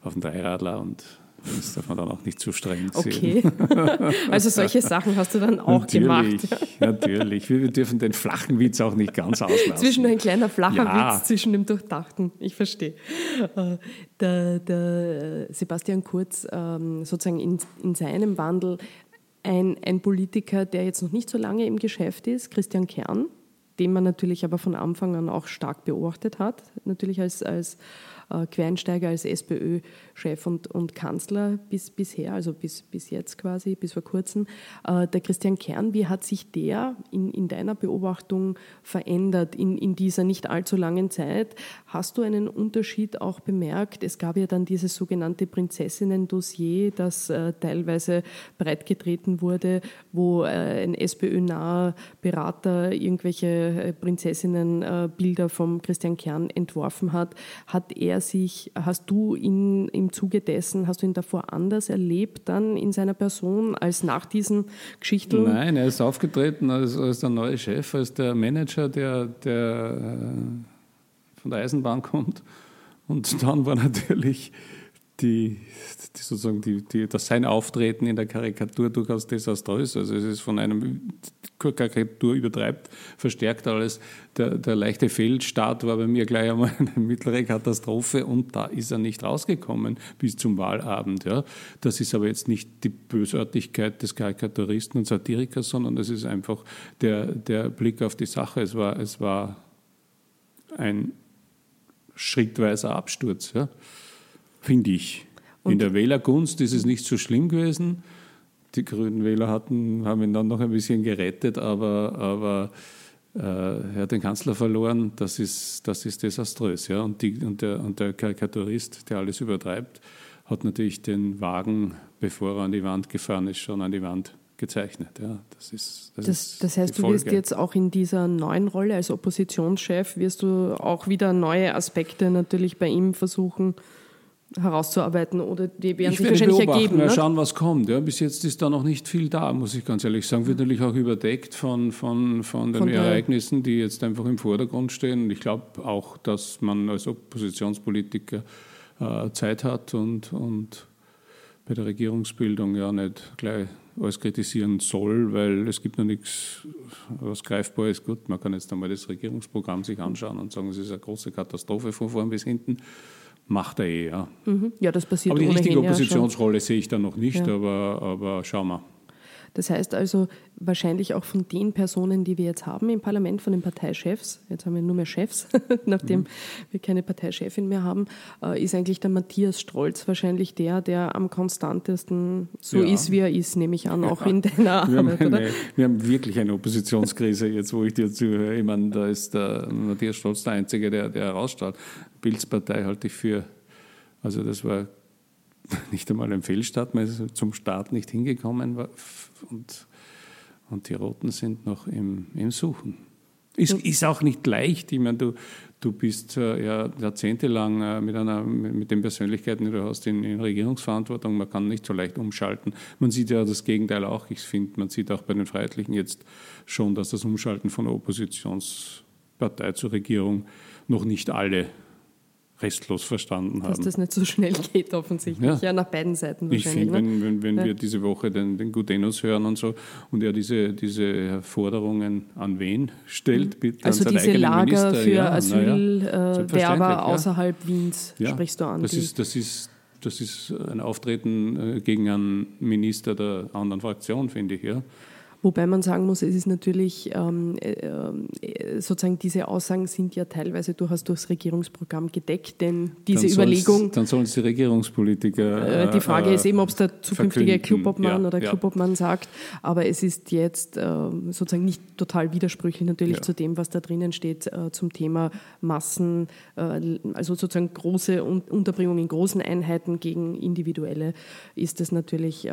auf den Dreiradler und das darf man dann auch nicht zu streng sehen. Okay. Also solche Sachen hast du dann auch natürlich, gemacht. Natürlich. Wir dürfen den flachen Witz auch nicht ganz auslassen. Zwischen ein kleiner flacher ja. Witz, zwischen dem Durchdachten. Ich verstehe. Äh, der, der Sebastian Kurz ähm, sozusagen in, in seinem Wandel ein, ein Politiker, der jetzt noch nicht so lange im Geschäft ist, Christian Kern, den man natürlich aber von Anfang an auch stark beobachtet hat, natürlich als, als äh, Quereinsteiger als SPÖ-Chef und, und Kanzler bis, bisher, also bis, bis jetzt quasi, bis vor kurzem. Äh, der Christian Kern, wie hat sich der in, in deiner Beobachtung verändert in, in dieser nicht allzu langen Zeit? Hast du einen Unterschied auch bemerkt? Es gab ja dann dieses sogenannte Prinzessinnen-Dossier, das äh, teilweise breitgetreten wurde, wo äh, ein SPÖ-naher Berater irgendwelche Prinzessinnen-Bilder vom Christian Kern entworfen hat. Hat er sich, hast du ihn im Zuge dessen, hast du ihn davor anders erlebt dann in seiner Person als nach diesen Geschichten? Nein, er ist aufgetreten als, als der neue Chef, als der Manager, der, der äh, von der Eisenbahn kommt. Und dann war natürlich die, die sozusagen die, die, das sein Auftreten in der Karikatur durchaus desaströs. Also es ist von einem Karikatur übertreibt, verstärkt alles. Der, der leichte Fehlstart war bei mir gleich einmal eine mittlere Katastrophe und da ist er nicht rausgekommen bis zum Wahlabend. Ja. Das ist aber jetzt nicht die Bösartigkeit des Karikaturisten und Satirikers, sondern es ist einfach der, der Blick auf die Sache. Es war, es war ein schrittweiser Absturz. Ja finde ich. Und in der Wählergunst ist es nicht so schlimm gewesen. Die grünen Wähler hatten, haben ihn dann noch ein bisschen gerettet, aber, aber äh, er hat den Kanzler verloren. Das ist, das ist desaströs. Ja? Und, die, und, der, und der Karikaturist, der alles übertreibt, hat natürlich den Wagen, bevor er an die Wand gefahren ist, schon an die Wand gezeichnet. Ja, das, ist, das, das, ist das heißt, du wirst jetzt auch in dieser neuen Rolle als Oppositionschef, wirst du auch wieder neue Aspekte natürlich bei ihm versuchen herauszuarbeiten oder die werden ich sich wahrscheinlich ergeben. Wir ne? schauen, was kommt. Ja, bis jetzt ist da noch nicht viel da, muss ich ganz ehrlich sagen. Wird natürlich auch überdeckt von, von, von den von Ereignissen, die jetzt einfach im Vordergrund stehen. Und ich glaube auch, dass man als Oppositionspolitiker äh, Zeit hat und, und bei der Regierungsbildung ja nicht gleich alles kritisieren soll, weil es gibt noch nichts, was greifbar ist. Gut, man kann jetzt einmal das Regierungsprogramm sich anschauen und sagen, es ist eine große Katastrophe von vorn bis hinten macht er eh, ja. Mhm. Ja, das passiert Aber die richtige Oppositionsrolle ja sehe ich da noch nicht, aber, aber schauen wir. Das heißt also, wahrscheinlich auch von den Personen, die wir jetzt haben im Parlament, von den Parteichefs, jetzt haben wir nur mehr Chefs, nachdem mhm. wir keine Parteichefin mehr haben, äh, ist eigentlich der Matthias Strolz wahrscheinlich der, der am konstantesten so ja. ist, wie er ist, nehme ich an, auch in deiner wir Arbeit. Haben eine, wir haben wirklich eine Oppositionskrise jetzt, wo ich dir zuhöre. Ich meine, da ist der Matthias Strolz der Einzige, der, der herausstrahlt. Bildspartei halte ich für, also das war nicht einmal ein Fehlstart, man ist zum Start nicht hingekommen und, und die Roten sind noch im, im Suchen. Ist, ist auch nicht leicht. Ich meine, du, du bist äh, ja jahrzehntelang äh, mit, einer, mit den Persönlichkeiten, die du hast, in, in, Regierungsverantwortung. Man kann nicht so leicht umschalten. Man sieht ja das Gegenteil auch. Ich finde, man sieht auch bei den Freiheitlichen jetzt schon, dass das Umschalten von Oppositionspartei zur Regierung noch nicht alle restlos verstanden haben. Dass das nicht so schnell geht, offensichtlich. Ja, ja nach beiden Seiten wahrscheinlich. Ich finde, wenn, wenn, wenn ja. wir diese Woche den, den Gudenus hören und so und er diese, diese Forderungen an wen stellt, mhm. bitte Also diese Lager Minister. für ja, Asylwerber ja, außerhalb Wiens sprichst du an. Das ist, das ist das ist ein Auftreten äh, gegen einen Minister der anderen Fraktion, finde ich. Ja. Wobei man sagen muss, es ist natürlich, ähm, äh, äh, sozusagen diese Aussagen sind ja teilweise durchaus durchs Regierungsprogramm gedeckt, denn diese dann Überlegung. Dann sollen es die Regierungspolitiker. Äh, die Frage ist eben, ob es der zukünftige Clubobmann ja, oder ja. Clubobmann sagt, aber es ist jetzt äh, sozusagen nicht total widersprüchlich natürlich ja. zu dem, was da drinnen steht äh, zum Thema Massen, äh, also sozusagen große Unterbringung in großen Einheiten gegen individuelle, ist das natürlich,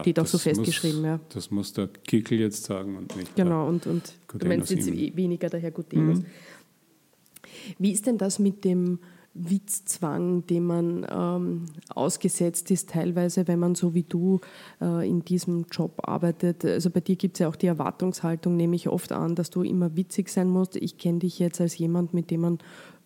steht auch so festgeschrieben. Muss, das muss der Kickel jetzt sagen und nicht. Genau, und, und du meinst jetzt weniger der Herr Gutenus. Mhm. Wie ist denn das mit dem Witzzwang, dem man ähm, ausgesetzt ist, teilweise, wenn man so wie du äh, in diesem Job arbeitet. Also bei dir gibt es ja auch die Erwartungshaltung, nehme ich oft an, dass du immer witzig sein musst. Ich kenne dich jetzt als jemand, mit dem man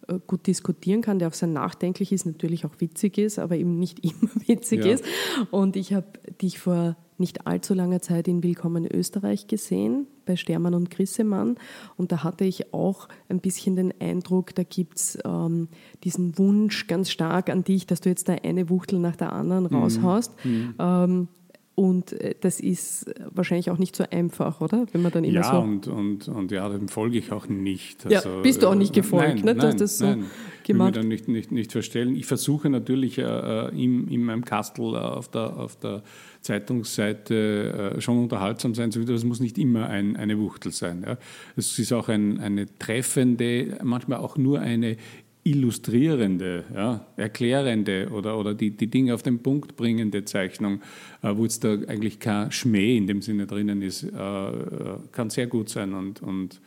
äh, gut diskutieren kann, der auch sehr nachdenklich ist, natürlich auch witzig ist, aber eben nicht immer witzig ja. ist. Und ich habe dich vor nicht allzu langer Zeit in Willkommen Österreich gesehen, bei Stermann und Grissemann. Und da hatte ich auch ein bisschen den Eindruck, da gibt es ähm, diesen Wunsch ganz stark an dich, dass du jetzt da eine Wuchtel nach der anderen mhm. raushaust. Mhm. Ähm, und äh, das ist wahrscheinlich auch nicht so einfach, oder? Wenn man dann immer ja, so und, und, und ja, dem folge ich auch nicht. Also, ja, bist du auch nicht gefolgt, nein, ne? Nein, das so nein. gemacht. Ich will mir dann nicht, nicht, nicht verstellen. Ich versuche natürlich äh, äh in, in meinem Kastel auf der, auf der Zeitungsseite äh, schon unterhaltsam sein, aber es muss nicht immer ein, eine Wuchtel sein. Ja. Es ist auch ein, eine treffende, manchmal auch nur eine illustrierende, ja, erklärende oder, oder die, die Dinge auf den Punkt bringende Zeichnung, äh, wo jetzt da eigentlich kein Schmäh in dem Sinne drinnen ist, äh, äh kann sehr gut sein und, und,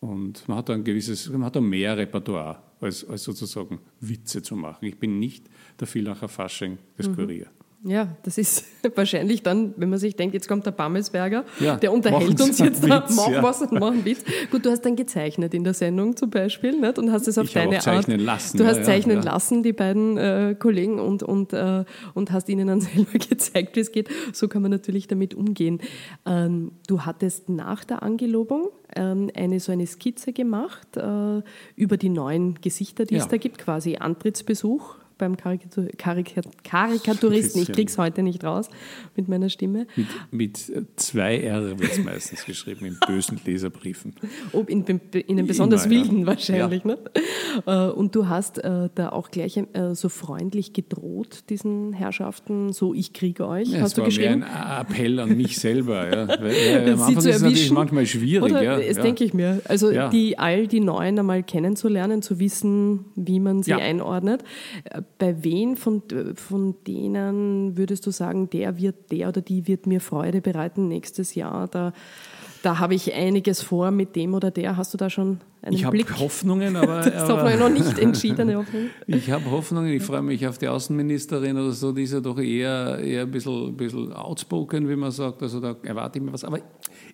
und man hat ein gewisses, man hat da mehr Repertoire, als, als sozusagen Witze zu machen. Ich bin nicht der Villacher Fasching des mhm. Kurier. Ja, das ist wahrscheinlich dann, wenn man sich denkt, jetzt kommt der Bammelsberger, ja, der unterhält uns jetzt Witz, da, mach ja. was und mach einen Witz. Gut, du hast dann gezeichnet in der Sendung zum Beispiel nicht? und hast es auf ich deine Art. Lassen, du hast ja, zeichnen lassen, die beiden äh, Kollegen, und, und, äh, und hast ihnen dann selber gezeigt, wie es geht. So kann man natürlich damit umgehen. Ähm, du hattest nach der Angelobung ähm, eine so eine Skizze gemacht äh, über die neuen Gesichter, die es da gibt, quasi Antrittsbesuch beim Karikatur Karik Karikaturisten. Ich krieg's heute nicht raus mit meiner Stimme. Mit, mit zwei R wird es meistens geschrieben, in bösen Leserbriefen. Ob in, in den besonders Immer, wilden ja. wahrscheinlich. Ja. Ne? Äh, und du hast äh, da auch gleich äh, so freundlich gedroht, diesen Herrschaften, so ich kriege euch, ja, hast du geschrieben? Das war ein Appell an mich selber. Ja. Weil, am Anfang ist es natürlich manchmal schwierig. Oder, ja. Das denke ich mir. Also die, all die Neuen einmal kennenzulernen, zu wissen, wie man sie einordnet bei wen von, von denen würdest du sagen, der wird, der oder die wird mir Freude bereiten nächstes Jahr? Da, da habe ich einiges vor mit dem oder der. Hast du da schon einen ich Blick? Ich habe Hoffnungen, aber. das ist aber noch nicht entschiedene Hoffnungen. ich habe Hoffnungen. Ich freue mich auf die Außenministerin oder so. Die ist ja doch eher, eher ein, bisschen, bisschen outspoken, wie man sagt. Also da erwarte ich mir was. Aber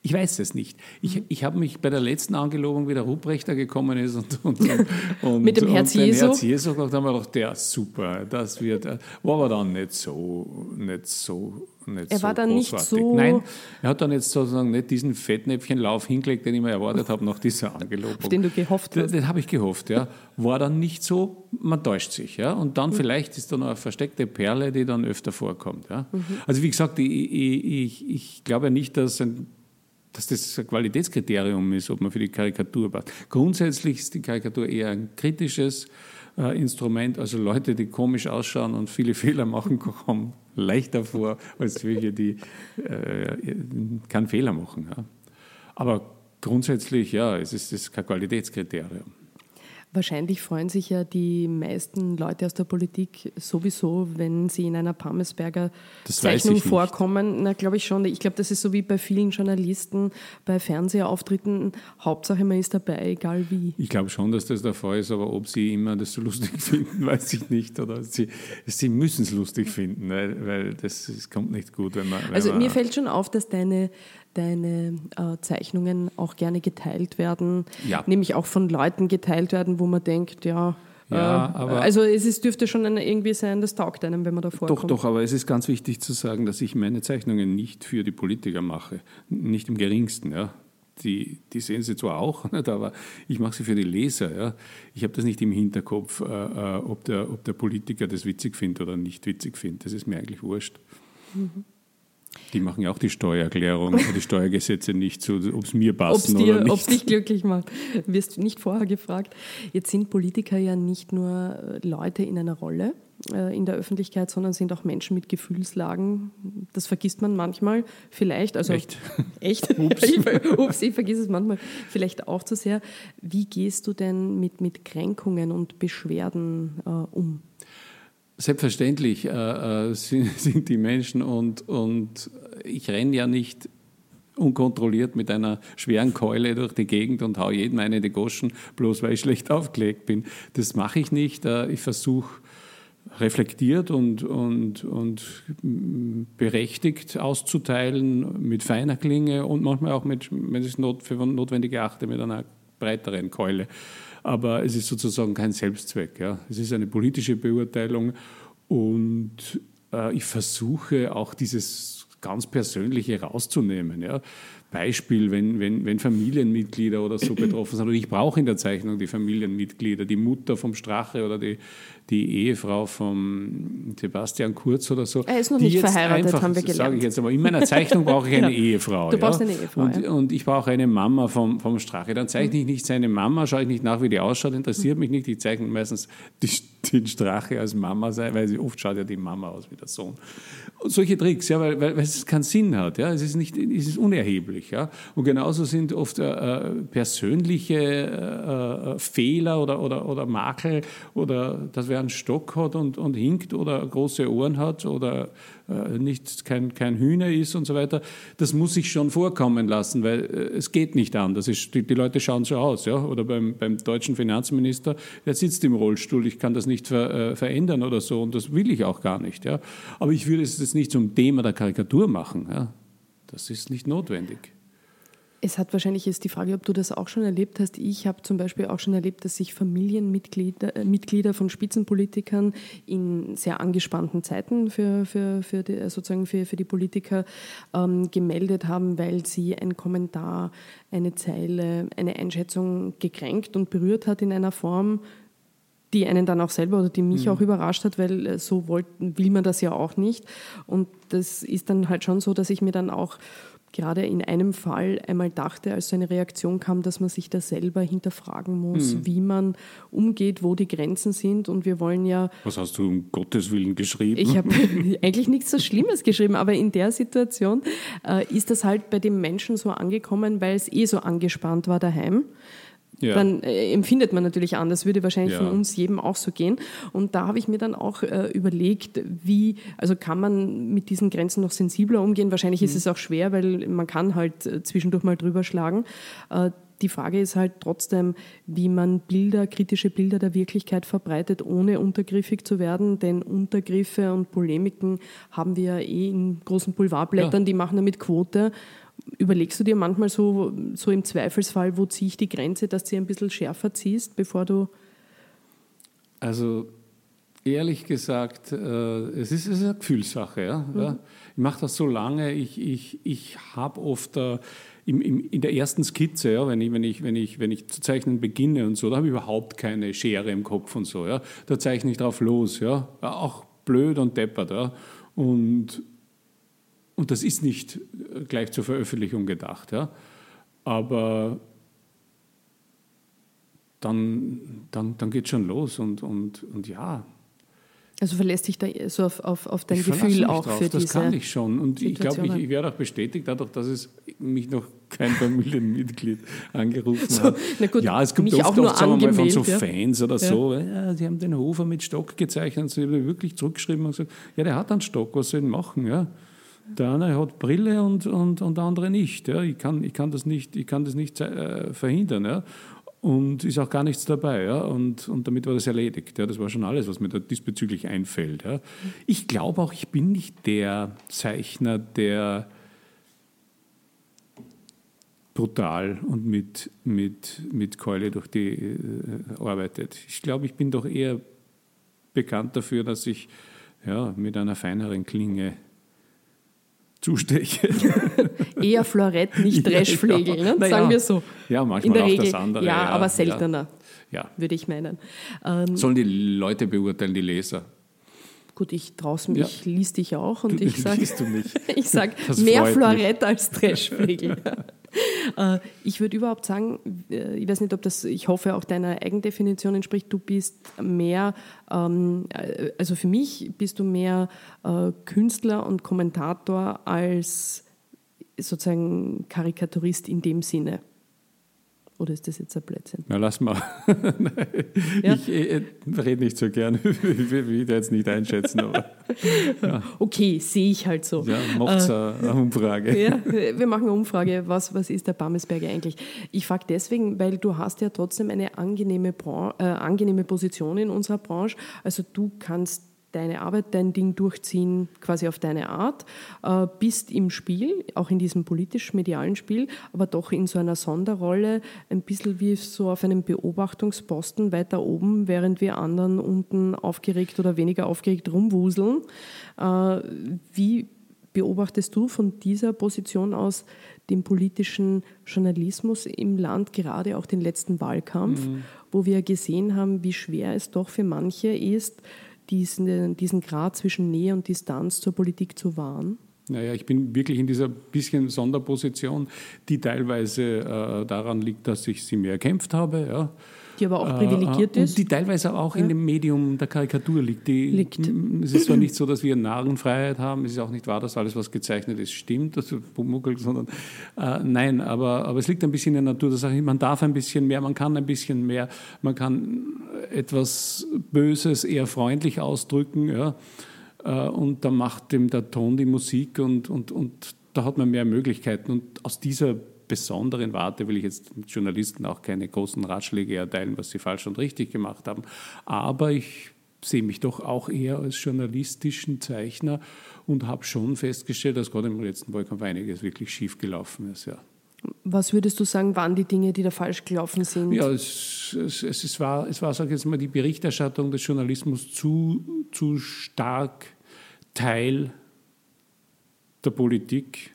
ich weiß es nicht. Ich, mhm. ich habe mich bei der letzten Angelobung, wie der Ruprechter gekommen ist und, und, und mit dem Herz Jesu. Herz Jesu gedacht, haben wir gedacht, der super, das wird. War aber dann nicht so, nicht so nicht er so war dann großartig. nicht so. Nein, er hat dann jetzt sozusagen nicht diesen Fettnäpfchenlauf hingelegt, den ich mir erwartet habe nach dieser Angelobung. Auf den du gehofft hast. Den, den habe ich gehofft, ja. War dann nicht so, man täuscht sich, ja. Und dann mhm. vielleicht ist da noch eine versteckte Perle, die dann öfter vorkommt, ja. Mhm. Also wie gesagt, ich, ich, ich, ich glaube nicht, dass ein dass das ein Qualitätskriterium ist, ob man für die Karikatur passt. Grundsätzlich ist die Karikatur eher ein kritisches äh, Instrument. Also Leute, die komisch ausschauen und viele Fehler machen, kommen leichter vor, als welche, die äh, keinen Fehler machen. Ja. Aber grundsätzlich, ja, es ist, es ist kein Qualitätskriterium. Wahrscheinlich freuen sich ja die meisten Leute aus der Politik sowieso, wenn sie in einer Pammelsberger das Zeichnung vorkommen. Na, glaube ich schon. Ich glaube, das ist so wie bei vielen Journalisten bei Fernsehauftritten. Hauptsache, man ist dabei, egal wie. Ich glaube schon, dass das der Fall ist, aber ob sie immer das so lustig finden, weiß ich nicht. Oder sie, sie müssen es lustig finden, weil, weil das, das kommt nicht gut, wenn man. Wenn also man mir fällt schon auf, dass deine deine äh, Zeichnungen auch gerne geteilt werden, ja. nämlich auch von Leuten geteilt werden, wo man denkt, ja, Ja, äh, aber also es ist, dürfte schon eine, irgendwie sein, das taugt einem, wenn man da vorkommt. Doch, doch, aber es ist ganz wichtig zu sagen, dass ich meine Zeichnungen nicht für die Politiker mache. Nicht im geringsten, ja. Die, die sehen sie zwar auch, nicht, aber ich mache sie für die Leser. Ja. Ich habe das nicht im Hinterkopf, äh, äh, ob, der, ob der Politiker das witzig findet oder nicht witzig findet. Das ist mir eigentlich wurscht. Mhm. Die machen ja auch die Steuererklärung, die Steuergesetze nicht so, ob es mir dir, oder nicht. Ob es dich glücklich macht, wirst du nicht vorher gefragt. Jetzt sind Politiker ja nicht nur Leute in einer Rolle äh, in der Öffentlichkeit, sondern sind auch Menschen mit Gefühlslagen. Das vergisst man manchmal, vielleicht. Also echt? Echt? Ups. ich, ups, ich vergesse es manchmal vielleicht auch zu sehr. Wie gehst du denn mit, mit Kränkungen und Beschwerden äh, um? Selbstverständlich äh, äh sind, sind, die Menschen und, und ich renne ja nicht unkontrolliert mit einer schweren Keule durch die Gegend und haue jedem eine in die Goschen, bloß weil ich schlecht aufgelegt bin. Das mache ich nicht. Äh, ich versuche reflektiert und, und, und berechtigt auszuteilen mit feiner Klinge und manchmal auch mit, wenn ich es not, für notwendig erachte, mit einer breiteren Keule aber es ist sozusagen kein Selbstzweck. Ja. Es ist eine politische Beurteilung und äh, ich versuche auch dieses ganz Persönliche rauszunehmen. Ja. Beispiel, wenn, wenn, wenn Familienmitglieder oder so betroffen sind. Und ich brauche in der Zeichnung die Familienmitglieder, die Mutter vom Strache oder die, die Ehefrau von Sebastian Kurz oder so. Er ist noch nicht verheiratet, einfach, haben wir gelernt. Sage ich jetzt aber, in meiner Zeichnung brauche ich eine ja. Ehefrau. Du brauchst ja. eine Ehefrau. Und, ja. und ich brauche eine Mama vom, vom Strache. Dann zeichne ich nicht seine Mama, schaue ich nicht nach, wie die ausschaut, interessiert mich nicht. Ich zeichne meistens die, den Strache als Mama, weil oft schaut ja die Mama aus wie der Sohn. Und solche Tricks, ja, weil, weil, weil es keinen Sinn hat. Ja. Es, ist nicht, es ist unerheblich. Ja. Und genauso sind oft äh, persönliche äh, äh Fehler oder, oder, oder Makel oder dass wer einen Stock hat und, und hinkt oder große Ohren hat oder äh, nicht, kein, kein Hühner ist und so weiter, das muss sich schon vorkommen lassen, weil äh, es geht nicht anders. Die, die, Leute schauen so aus. Ja? Oder beim, beim deutschen Finanzminister, der sitzt im Rollstuhl, ich kann das nicht ver, äh, verändern oder so und das will ich auch gar nicht. Ja? Aber ich würde es jetzt nicht zum Thema der Karikatur machen. Ja? Das ist nicht notwendig. Es hat wahrscheinlich jetzt die Frage, ob du das auch schon erlebt hast. Ich habe zum Beispiel auch schon erlebt, dass sich Familienmitglieder äh, Mitglieder von Spitzenpolitikern in sehr angespannten Zeiten für, für, für, die, sozusagen für, für die Politiker ähm, gemeldet haben, weil sie ein Kommentar, eine Zeile, eine Einschätzung gekränkt und berührt hat in einer Form, die einen dann auch selber oder die mich mhm. auch überrascht hat, weil äh, so wollt, will man das ja auch nicht. Und das ist dann halt schon so, dass ich mir dann auch gerade in einem Fall einmal dachte, als so eine Reaktion kam, dass man sich da selber hinterfragen muss, mhm. wie man umgeht, wo die Grenzen sind. Und wir wollen ja. Was hast du um Gottes Willen geschrieben? Ich habe eigentlich nichts so Schlimmes geschrieben, aber in der Situation äh, ist das halt bei dem Menschen so angekommen, weil es eh so angespannt war daheim ja. dann äh, empfindet man natürlich anders, würde wahrscheinlich ja. von uns jedem auch so gehen. Und da habe ich mir dann auch äh, überlegt, wie, also kann man mit diesen Grenzen noch sensibler umgehen? Wahrscheinlich mhm. ist es auch schwer, weil man kann halt äh, zwischendurch mal drüber schlagen. Äh, die Frage ist halt trotzdem, wie man Bilder, kritische Bilder der Wirklichkeit verbreitet, ohne untergriffig zu werden. Denn Untergriffe und Polemiken haben wir ja eh in großen Boulevardblättern, ja. die machen damit Quote. Überlegst du dir manchmal so, so im Zweifelsfall, wo ziehe ich die Grenze, dass du sie ein bisschen schärfer ziehst, bevor du. Also ehrlich gesagt, äh, es, ist, es ist eine Gefühlssache. Ja? Mhm. Ich mache das so lange, ich, ich, ich habe oft äh, im, im, in der ersten Skizze, ja, wenn, ich, wenn, ich, wenn, ich, wenn ich zu zeichnen beginne und so, da habe ich überhaupt keine Schere im Kopf und so. Ja? Da zeichne ich drauf los. Ja? Auch blöd und deppert. Ja? Und und das ist nicht äh, gleich zur Veröffentlichung gedacht. Ja? Aber dann, dann, dann geht es schon los und, und, und ja. Also verlässt dich da so auf, auf, auf dein ich Gefühl auch drauf, für das diese Das kann ich schon. Und ich glaube, ich, ich werde auch bestätigt dadurch, dass es mich noch kein Familienmitglied angerufen so, hat. Gut, ja, es gibt oft, oft sagen wir mal, von so ja. Fans oder ja. so, ja, die haben den Hofer mit Stock gezeichnet, sie haben wirklich zurückgeschrieben und gesagt, ja, der hat einen Stock, was soll ich machen? Ja. Der eine hat Brille und, und, und der andere nicht. Ja. Ich, kann, ich kann das nicht, ich kann das nicht äh, verhindern. Ja. Und ist auch gar nichts dabei. Ja. Und, und damit war das erledigt. Ja. Das war schon alles, was mir da diesbezüglich einfällt. Ja. Ich glaube auch, ich bin nicht der Zeichner, der brutal und mit, mit, mit Keule durch die äh, arbeitet. Ich glaube, ich bin doch eher bekannt dafür, dass ich ja, mit einer feineren Klinge zusteche. eher Florett, nicht Dreschflegel, ja, ne? ja. sagen wir so. Ja, manchmal In der auch Regel, das andere. Ja, aber seltener, ja. würde ich meinen. Ähm, Sollen die Leute beurteilen, die Leser? Gut, ich draußen, Ja. ich lies dich auch und Du- ich sage, liest du mich. ich sag Das mehr Florett als Dreschflegel. Äh, ich würde überhaupt sagen, äh, ich weiß nicht, ob das, ich hoffe, auch deiner Eigendefinition entspricht, du bist mehr, ähm, äh, also für mich bist du mehr Künstler und Kommentator als sozusagen Karikaturist in dem Sinne. Oder ist das jetzt ein Blödsinn? Na, lass mal. Ja. Ich äh, rede nicht so gern, ich will da jetzt nicht einschätzen, aber Okay, sehe ich halt so. ja, macht eine Umfrage. Ja, wir machen eine Umfrage, was, was ist der Bammelsberger eigentlich? Ich frage deswegen, weil du hast ja trotzdem eine angenehme, Bran äh, angenehme Position in unserer Branche. Also du kannst deine Arbeit, dein Ding durchziehen, quasi auf deine Art, äh, bist im Spiel, auch in diesem politisch-medialen Spiel, aber doch in so einer Sonderrolle, ein bisschen wie so auf einem Beobachtungsposten weiter oben, während wir anderen unten aufgeregt oder weniger aufgeregt rumwuseln. Äh, wie beobachtest du von dieser Position aus den politischen Journalismus im Land, gerade auch den letzten Wahlkampf, wo wir gesehen haben, wie schwer es doch für manche ist, diesen, diesen Grad zwischen Nähe und Distanz zur Politik zu wahren? Naja, ich bin wirklich in dieser bisschen Sonderposition, die teilweise äh, daran liegt, dass ich sie mir erkämpft habe. Ja. Die aber auch privilegiert äh, ist. Und die teilweise auch in dem Medium der Karikatur liegt. Die, Liegt. Es ist zwar nicht so, dass wir Narrenfreiheit haben, es ist auch nicht wahr, dass alles, was gezeichnet ist, stimmt, also Pumuckl, sondern äh, nein, aber, aber es liegt ein bisschen in der Natur der Sache. Man darf ein bisschen mehr, man kann ein bisschen mehr, man kann etwas Böses eher freundlich ausdrücken, ja. Äh, und da macht dem der Ton die Musik und, und, und da hat man mehr Möglichkeiten. Und aus dieser besonderen Warte will ich jetzt Journalisten auch keine großen Ratschläge erteilen, was sie falsch und richtig gemacht haben. Aber ich sehe mich doch auch eher als journalistischen Zeichner und habe schon festgestellt, dass gerade im letzten Wahlkampf einiges wirklich schief gelaufen ist. Ja. Was würdest du sagen, waren die Dinge, die da falsch gelaufen sind? Ja, es, es, es, es war, es war, sage ich jetzt mal, die Berichterstattung des Journalismus zu, zu stark Teil der Politik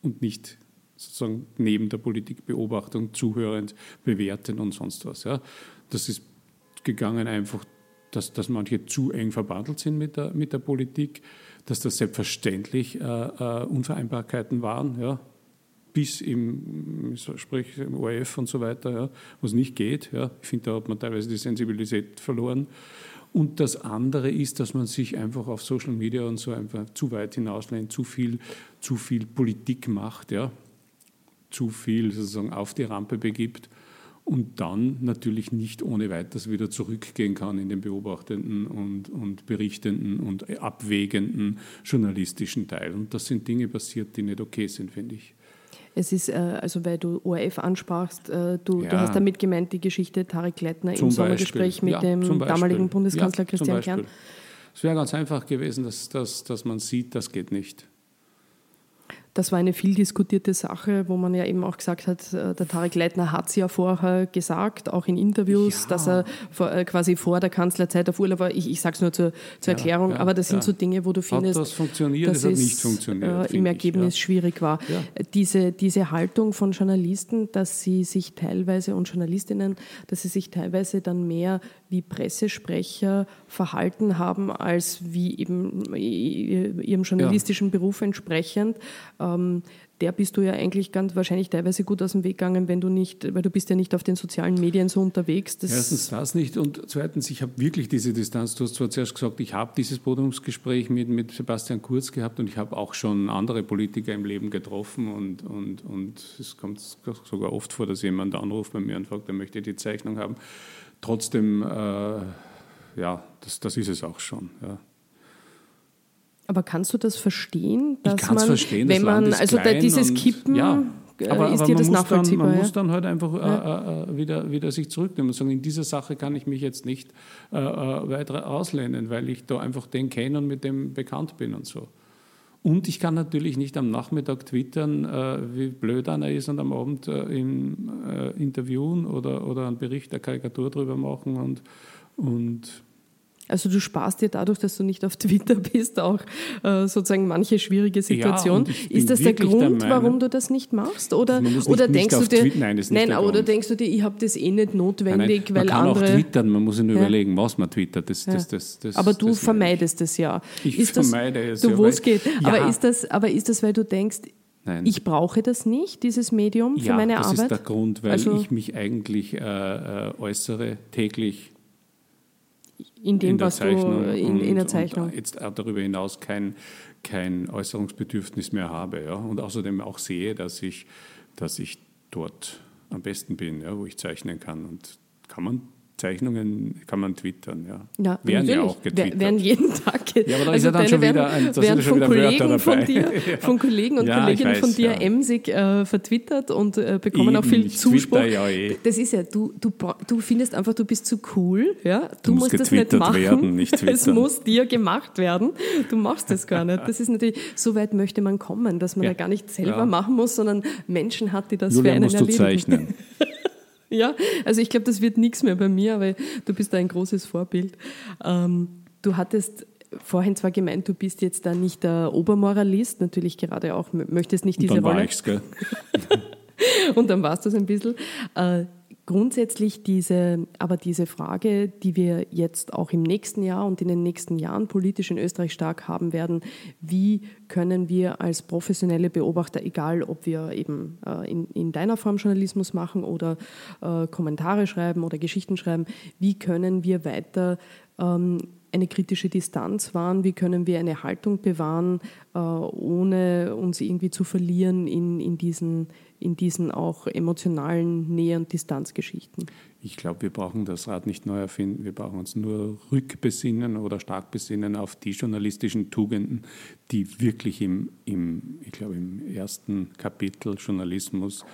und nicht sozusagen neben der Politikbeobachtung, zuhörend, bewerten und sonst was. Ja. Das ist gegangen einfach, dass, dass manche zu eng verbandelt sind mit der, mit der Politik, dass das selbstverständlich äh, äh, Unvereinbarkeiten waren, ja, bis im, sprich im ORF und so weiter, ja, wo es nicht geht. Ja. Ich finde, da hat man teilweise die Sensibilität verloren. Und das andere ist, dass man sich einfach auf Social Media und so einfach zu weit hinauslehnt, zu viel, zu viel Politik macht, ja, zu viel sozusagen auf die Rampe begibt und dann natürlich nicht ohne weiteres wieder zurückgehen kann in den beobachtenden und, und berichtenden und abwägenden journalistischen Teil. Und das sind Dinge passiert, die nicht okay sind, finde ich. Es ist, äh, also weil du ORF ansprachst, äh, du, du Ja. hast damit gemeint die Geschichte Tarek Leitner Zum im Sommergespräch Beispiel. mit Ja, dem damaligen Bundeskanzler Ja, Christian. Kern. Es wäre ganz einfach gewesen, dass, dass, dass man sieht, das geht nicht. Das war eine viel diskutierte Sache, wo man ja eben auch gesagt hat, äh, der Tarek Leitner hat es ja vorher gesagt, auch in Interviews, Ja. dass er vor, äh, quasi vor der Kanzlerzeit auf Urlaub war. Ich, ich sage es nur zur, zur Erklärung, ja, aber das sind so Dinge, wo du findest, das funktioniert? dass Es hat es nicht funktioniert, äh, im ich, Ergebnis ja. schwierig war. Ja. Diese, diese Haltung von Journalisten, dass sie sich teilweise und Journalistinnen, dass sie sich teilweise dann mehr wie Pressesprecher verhalten haben, als wie eben ihrem journalistischen Beruf entsprechend. Ähm, der bist du ja eigentlich ganz wahrscheinlich teilweise gut aus dem Weg gegangen, wenn du nicht, weil du bist ja nicht auf den sozialen Medien so unterwegs. Das Erstens das nicht und zweitens, ich habe wirklich diese Distanz. Du hast zwar zuerst gesagt, ich habe dieses Podiumsgespräch mit, mit Sebastian Kurz gehabt und ich habe auch schon andere Politiker im Leben getroffen und, und, und es kommt sogar oft vor, dass jemand anruft bei mir und fragt, er möchte die Zeichnung haben. Trotzdem, äh, ja, das, das ist es auch schon. Ja. Aber kannst du das verstehen, dass ich kann es verstehen, wenn Land man, ist also klein dieses Kippen, ja, äh, aber, ist aber dir das nachvollziehbar? Dann, man ja? muss dann halt einfach äh, äh, wieder, wieder sich zurücknehmen und sagen, in dieser Sache kann ich mich jetzt nicht äh, äh, weiter auslehnen, weil ich da einfach den kenne und mit dem bekannt bin und so. Und ich kann natürlich nicht am Nachmittag twittern, äh, wie blöd einer ist und am Abend äh, im äh, interviewen oder, oder einen Bericht der Karikatur drüber machen und, und also du sparst dir dadurch, dass du nicht auf Twitter bist, auch äh, sozusagen manche schwierige Situationen. Ja, ist das der Grund, der warum du das nicht machst? Oder, also nicht, oder denkst du dir, nein, nein oder denkst du dir, ich habe das eh nicht notwendig, nein, nein, weil man kann auch twittern, man muss sich nur ja. überlegen, was man twittert. Das, ja. das, das, aber du vermeidest es ja. Ich ist vermeide das, es. Du, wo es geht. Aber, ist das, aber ist das, weil du denkst, Nein. Ich brauche das nicht, dieses Medium für ja, meine das Arbeit. Das ist der Grund, weil also, ich mich eigentlich äh, äh, äußere täglich in dem, in was Zeichnung du in, in der Zeichnung. Und jetzt darüber hinaus kein, kein Äußerungsbedürfnis mehr habe. Ja? Und außerdem auch sehe, dass ich, dass ich dort am besten bin, ja, wo ich zeichnen kann. Und kann man Zeichnungen kann man twittern, ja. ja werden ja auch getwittert. Werden jeden Tag getwittert. Ja, aber da also ist ja dann schon wieder, ein, da sind schon wieder Kollegen Wörter Von, dir, ja. von Kollegen und ja, Kolleginnen weiß, von dir ja. emsig äh, vertwittert und äh, bekommen Eben, auch viel Zuspruch. Ja eh. Das ist ja, du, du, du findest einfach, du bist zu cool, ja. Du, du musst das nicht machen. Werden, nicht es muss dir gemacht werden. Du machst das gar nicht. Das ist natürlich, so weit möchte man kommen, dass man ja, gar nicht selber machen muss, sondern Menschen hat, die das Julia für einen musst erledigen. Du zeichnen. Ja, also ich glaube, das wird nichts mehr bei mir, aber du bist da ein großes Vorbild. Ähm, du hattest vorhin zwar gemeint, du bist jetzt da nicht der Obermoralist, natürlich gerade auch, möchtest nicht diese Und dann Rolle. War ich's, gell? Und dann warst du es ein bisschen. Äh, grundsätzlich diese, aber diese Frage, die wir jetzt auch im nächsten Jahr und in den nächsten Jahren politisch in Österreich stark haben werden, wie können wir als professionelle Beobachter, egal ob wir eben äh, in, in deiner Form Journalismus machen oder äh, Kommentare schreiben oder Geschichten schreiben, wie können wir weiter ähm, eine kritische Distanz wahren, wie können wir eine Haltung bewahren, äh, ohne uns irgendwie zu verlieren in, in, diesen, in diesen auch emotionalen Nähe- und Distanzgeschichten. Ich glaube, wir brauchen das Rad nicht neu erfinden, wir brauchen uns nur rückbesinnen oder stark besinnen auf die journalistischen Tugenden, die wirklich im, im ich glaube, im ersten Kapitel Journalismus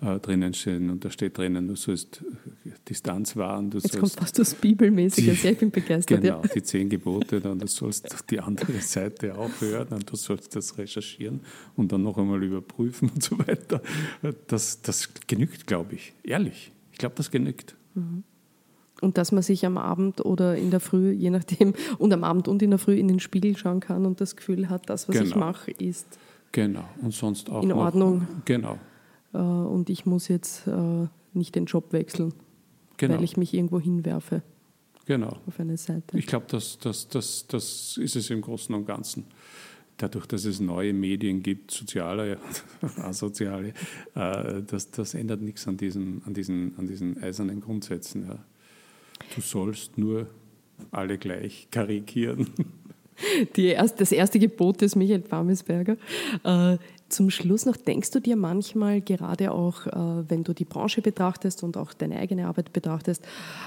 äh, drinnen stehen. Und da steht drinnen, du sollst äh, Distanz wahren. Du Jetzt kommt fast das Bibelmäßige, die, ich bin begeistert. Genau, ja. die zehn Gebote, dann du sollst die andere Seite auch hören und du sollst das recherchieren und dann noch einmal überprüfen und so weiter. Das, das genügt, glaube ich, ehrlich. Ich glaube, das genügt. Mhm. Und dass man sich am Abend oder in der Früh, je nachdem, und am Abend und in der Früh in den Spiegel schauen kann und das Gefühl hat, das, was genau. ich mache, ist genau. und sonst auch in noch, Ordnung. Genau. Äh, und ich muss jetzt äh, nicht den Job wechseln, genau. weil ich mich irgendwo hinwerfe. Genau. Auf eine Seite. Ich glaube, das, das, das, das ist es im Großen und Ganzen. Dadurch, dass es neue Medien gibt, soziale, asoziale, äh, das, das ändert nichts an diesen, an diesen, an diesen eisernen Grundsätzen. Ja. Du sollst nur alle gleich karikieren. Erste, das erste Gebot des Michael Pamesberger. Äh, zum Schluss noch, denkst du dir manchmal, gerade auch äh, wenn du die Branche betrachtest und auch deine eigene Arbeit betrachtest,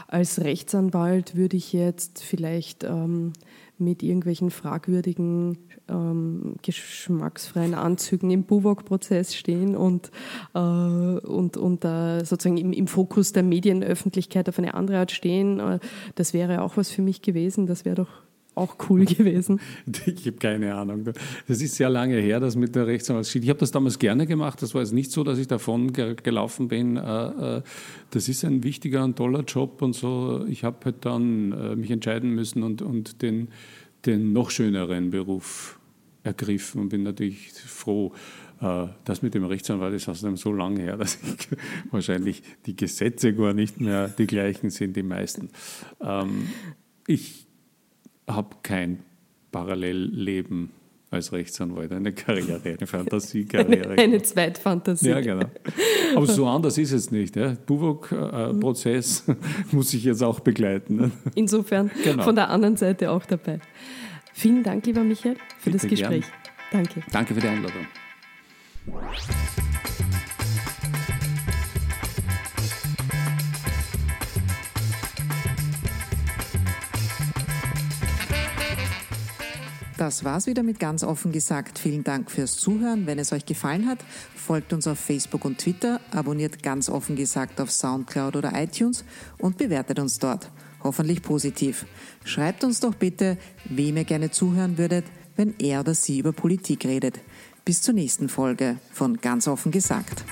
als Rechtsanwalt würde ich jetzt vielleicht ähm, mit irgendwelchen fragwürdigen, ähm, geschmacksfreien Anzügen im Buwok-Prozess stehen und, äh, und, und äh, sozusagen im, im, Fokus der Medienöffentlichkeit auf eine andere Art stehen. Äh, das wäre auch was für mich gewesen. Das wäre doch auch cool gewesen? Ich habe keine Ahnung. Das ist sehr lange her, das mit der Rechtsanwaltschaft. Ich habe das damals gerne gemacht. Das war jetzt nicht so, dass ich davon gelaufen bin. Äh, äh, das ist ein wichtiger und toller Job und so. Ich habe halt dann äh, mich entscheiden müssen und, und den, den noch schöneren Beruf ergriffen und bin natürlich froh. Das mit dem Rechtsanwalt ist außerdem so lange her, dass ich wahrscheinlich die Gesetze gar nicht mehr die gleichen sind, die meisten. Ähm, ich habe kein Parallellleben als Rechtsanwalt, eine Karriere, eine Fantasiekarriere. Eine, eine Zweitfantasie. Ja, genau. Aber so anders ist es nicht. Ja. Buwok-Prozess muss ich jetzt auch begleiten. Ne? Insofern genau. von der anderen Seite auch dabei. Vielen Dank, lieber Michael, für Bitte das Gespräch. Gern. Danke. Danke für die Einladung. Das war's wieder mit ganz offen gesagt. Vielen Dank fürs Zuhören. Wenn es euch gefallen hat, folgt uns auf Facebook und Twitter, abonniert ganz offen gesagt auf Soundcloud oder iTunes und bewertet uns dort. Hoffentlich positiv. Schreibt uns doch bitte, wem ihr gerne zuhören würdet, wenn er oder sie über Politik redet. Bis zur nächsten Folge von Ganz offen gesagt.